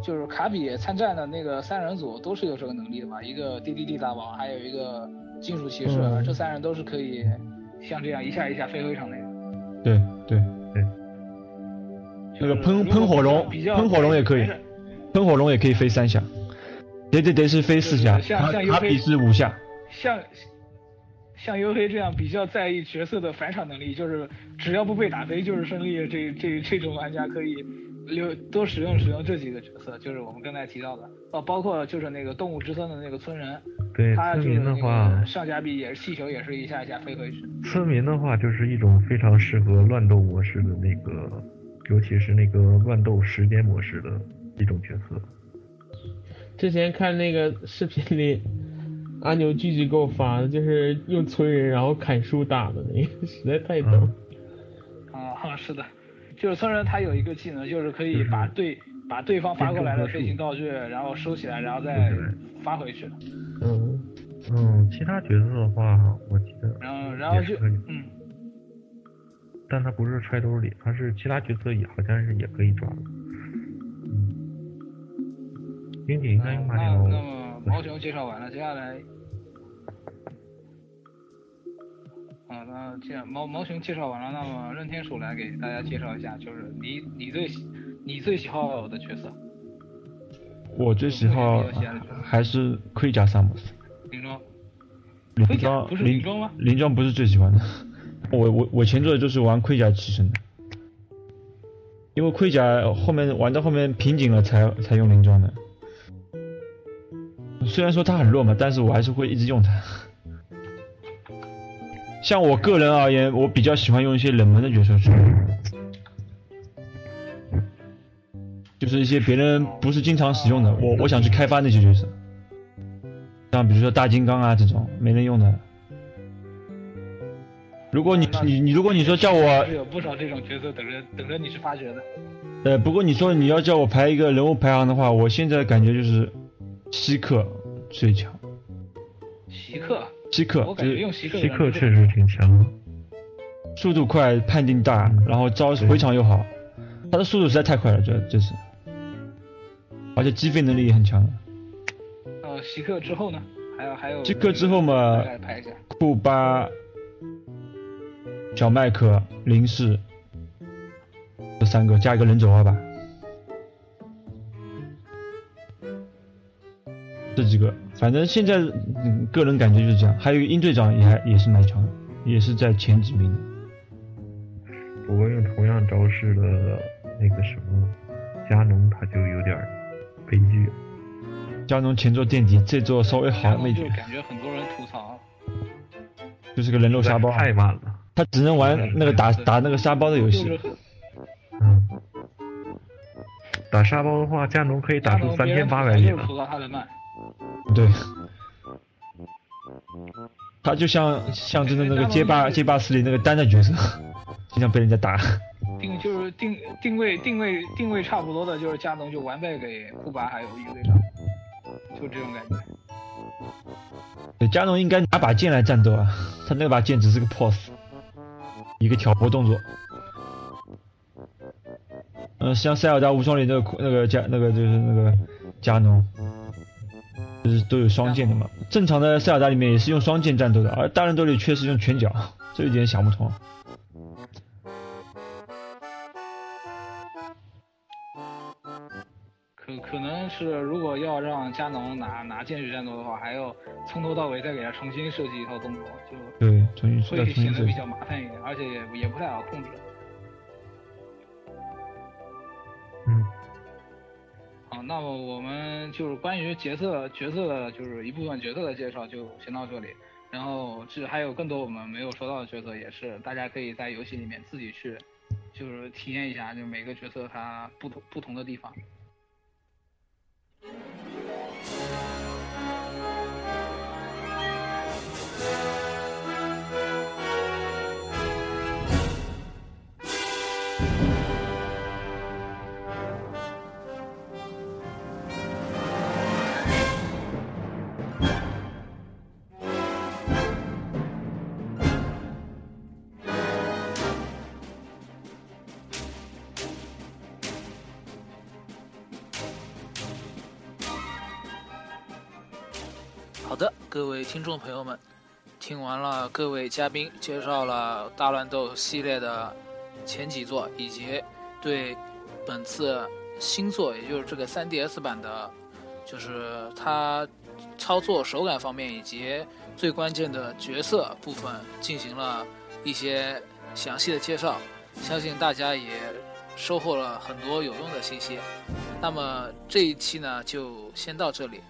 就是卡比参战的那个三人组都是有这个能力的嘛，一个 DDD 大王，还有一个金属骑士，嗯这三人都是可以像这样一下一下飞回场内的。对对，那个喷喷火龙，喷火龙也可以，喷火龙也可以飞三下，对对对是飞四下，像卡卡比像尤黑是五下。像像黝黑这样比较在意角色的返场能力，就是只要不被打飞就是胜利的这这这种玩家可以留多使用使用这几个角色，就是我们刚才提到的，哦，包括就是那个动物之森的那个村人，对他就是村民的那话个，上加比也是气球也是一下一下飞回去，村民的话就是一种非常适合乱斗模式的那个，尤其是那个乱斗时间模式的一种角色。之前看那个视频里，阿牛巨巨给我发的，就是用村人然后砍树打的那个，实在太逗。啊，是的，就是村人他有一个技能，就是可以把对把对方发过来的飞行道具，然后收起来，然后再发回去，嗯，嗯，其他角色的话，我记得然后然后就嗯。但他不是揣兜里，他是其他角色也好像是也可以抓的。嗯，冰姐应该用马里那奥那么毛熊介绍完了，接下来，啊，那既然毛毛熊介绍完了，那么任天鼠来给大家介绍一下，就是你你最喜你最喜好的角色，我最喜好还是盔甲萨姆斯，林装，林盔甲不是林装吗？林装不是最喜欢的，我我我前作就是玩盔甲起身的，因为盔甲后面玩到后面瓶颈了才才用灵装的。虽然说它很弱嘛，但是我还是会一直用它。像我个人而言，我比较喜欢用一些冷门的角色去，就是一些别人不是经常使用的，我我想去开发那些角色，像比如说大金刚啊这种没人用的。如果你你你如果你说叫我有不少这种角色等着等着你去发掘的，呃，不过你说你要叫我排一个人物排行的话，我现在感觉就是希克最强。席克，希克我感觉就是用席克希克确实实挺强的，速度快，判定大，然后招回场又好，他的速度实在太快了，这这次，而且击飞能力也很强。呃，席克之后呢，还有还有希克之后嘛大概排一下，库巴、小麦克、林氏这三个加一个人走二吧，这几个，反正现在嗯个人感觉就是这样。还有一个鹰队长也还也是蛮强的，也是在前几名的。不过用同样招式的那个什么加农，他就有点悲剧。加农前座垫底，这座稍微好那点，就感觉很多人吐槽，就是个人肉沙包，太慢了。他只能玩那个打打那个沙包的游戏。打沙包的话，加农可以打出三千八百米对，他就像象征的那个街霸街霸四里那个单的角色，经常被人家打。定就是定定位定位定位差不多的，就是加农就完败给库巴还有一个队长，就这种感觉。对，加农应该拿把剑来战斗啊，他那把剑只是个 pose，一个挑拨动作。嗯，像塞尔达无双里那个那个加那个就是那个加农，就是都有双剑的嘛。正常的塞尔达里面也是用双剑战斗的，而大人斗里确实用拳脚，这一点想不通。可可能是如果要让佳农拿拿剑去战斗的话，还要从头到尾再给他重新设计一套动作，就对，重新会重新设计。显得比较麻烦一点，而且也也不太好控制。嗯，好，那么我们就是关于角色角色的，就是一部分角色的介绍就先到这里。然后这还有更多我们没有说到的角色，也是大家可以在游戏里面自己去，就是体验一下，就每个角色它不同不同的地方。好听众朋友们，听完了各位嘉宾介绍了大乱斗系列的前几座，以及对本次新作，也就是这个 3DS 版的，就是它操作手感方面以及最关键的角色部分进行了一些详细的介绍，相信大家也收获了很多有用的信息。那么这一期呢，就先到这里。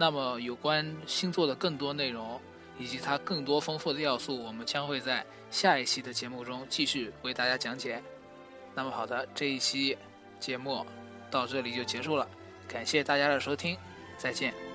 那么有关星座的更多内容，以及它更多丰富的要素，我们将会在下一期的节目中继续为大家讲解。那么好的，这一期节目到这里就结束了，感谢大家的收听，再见。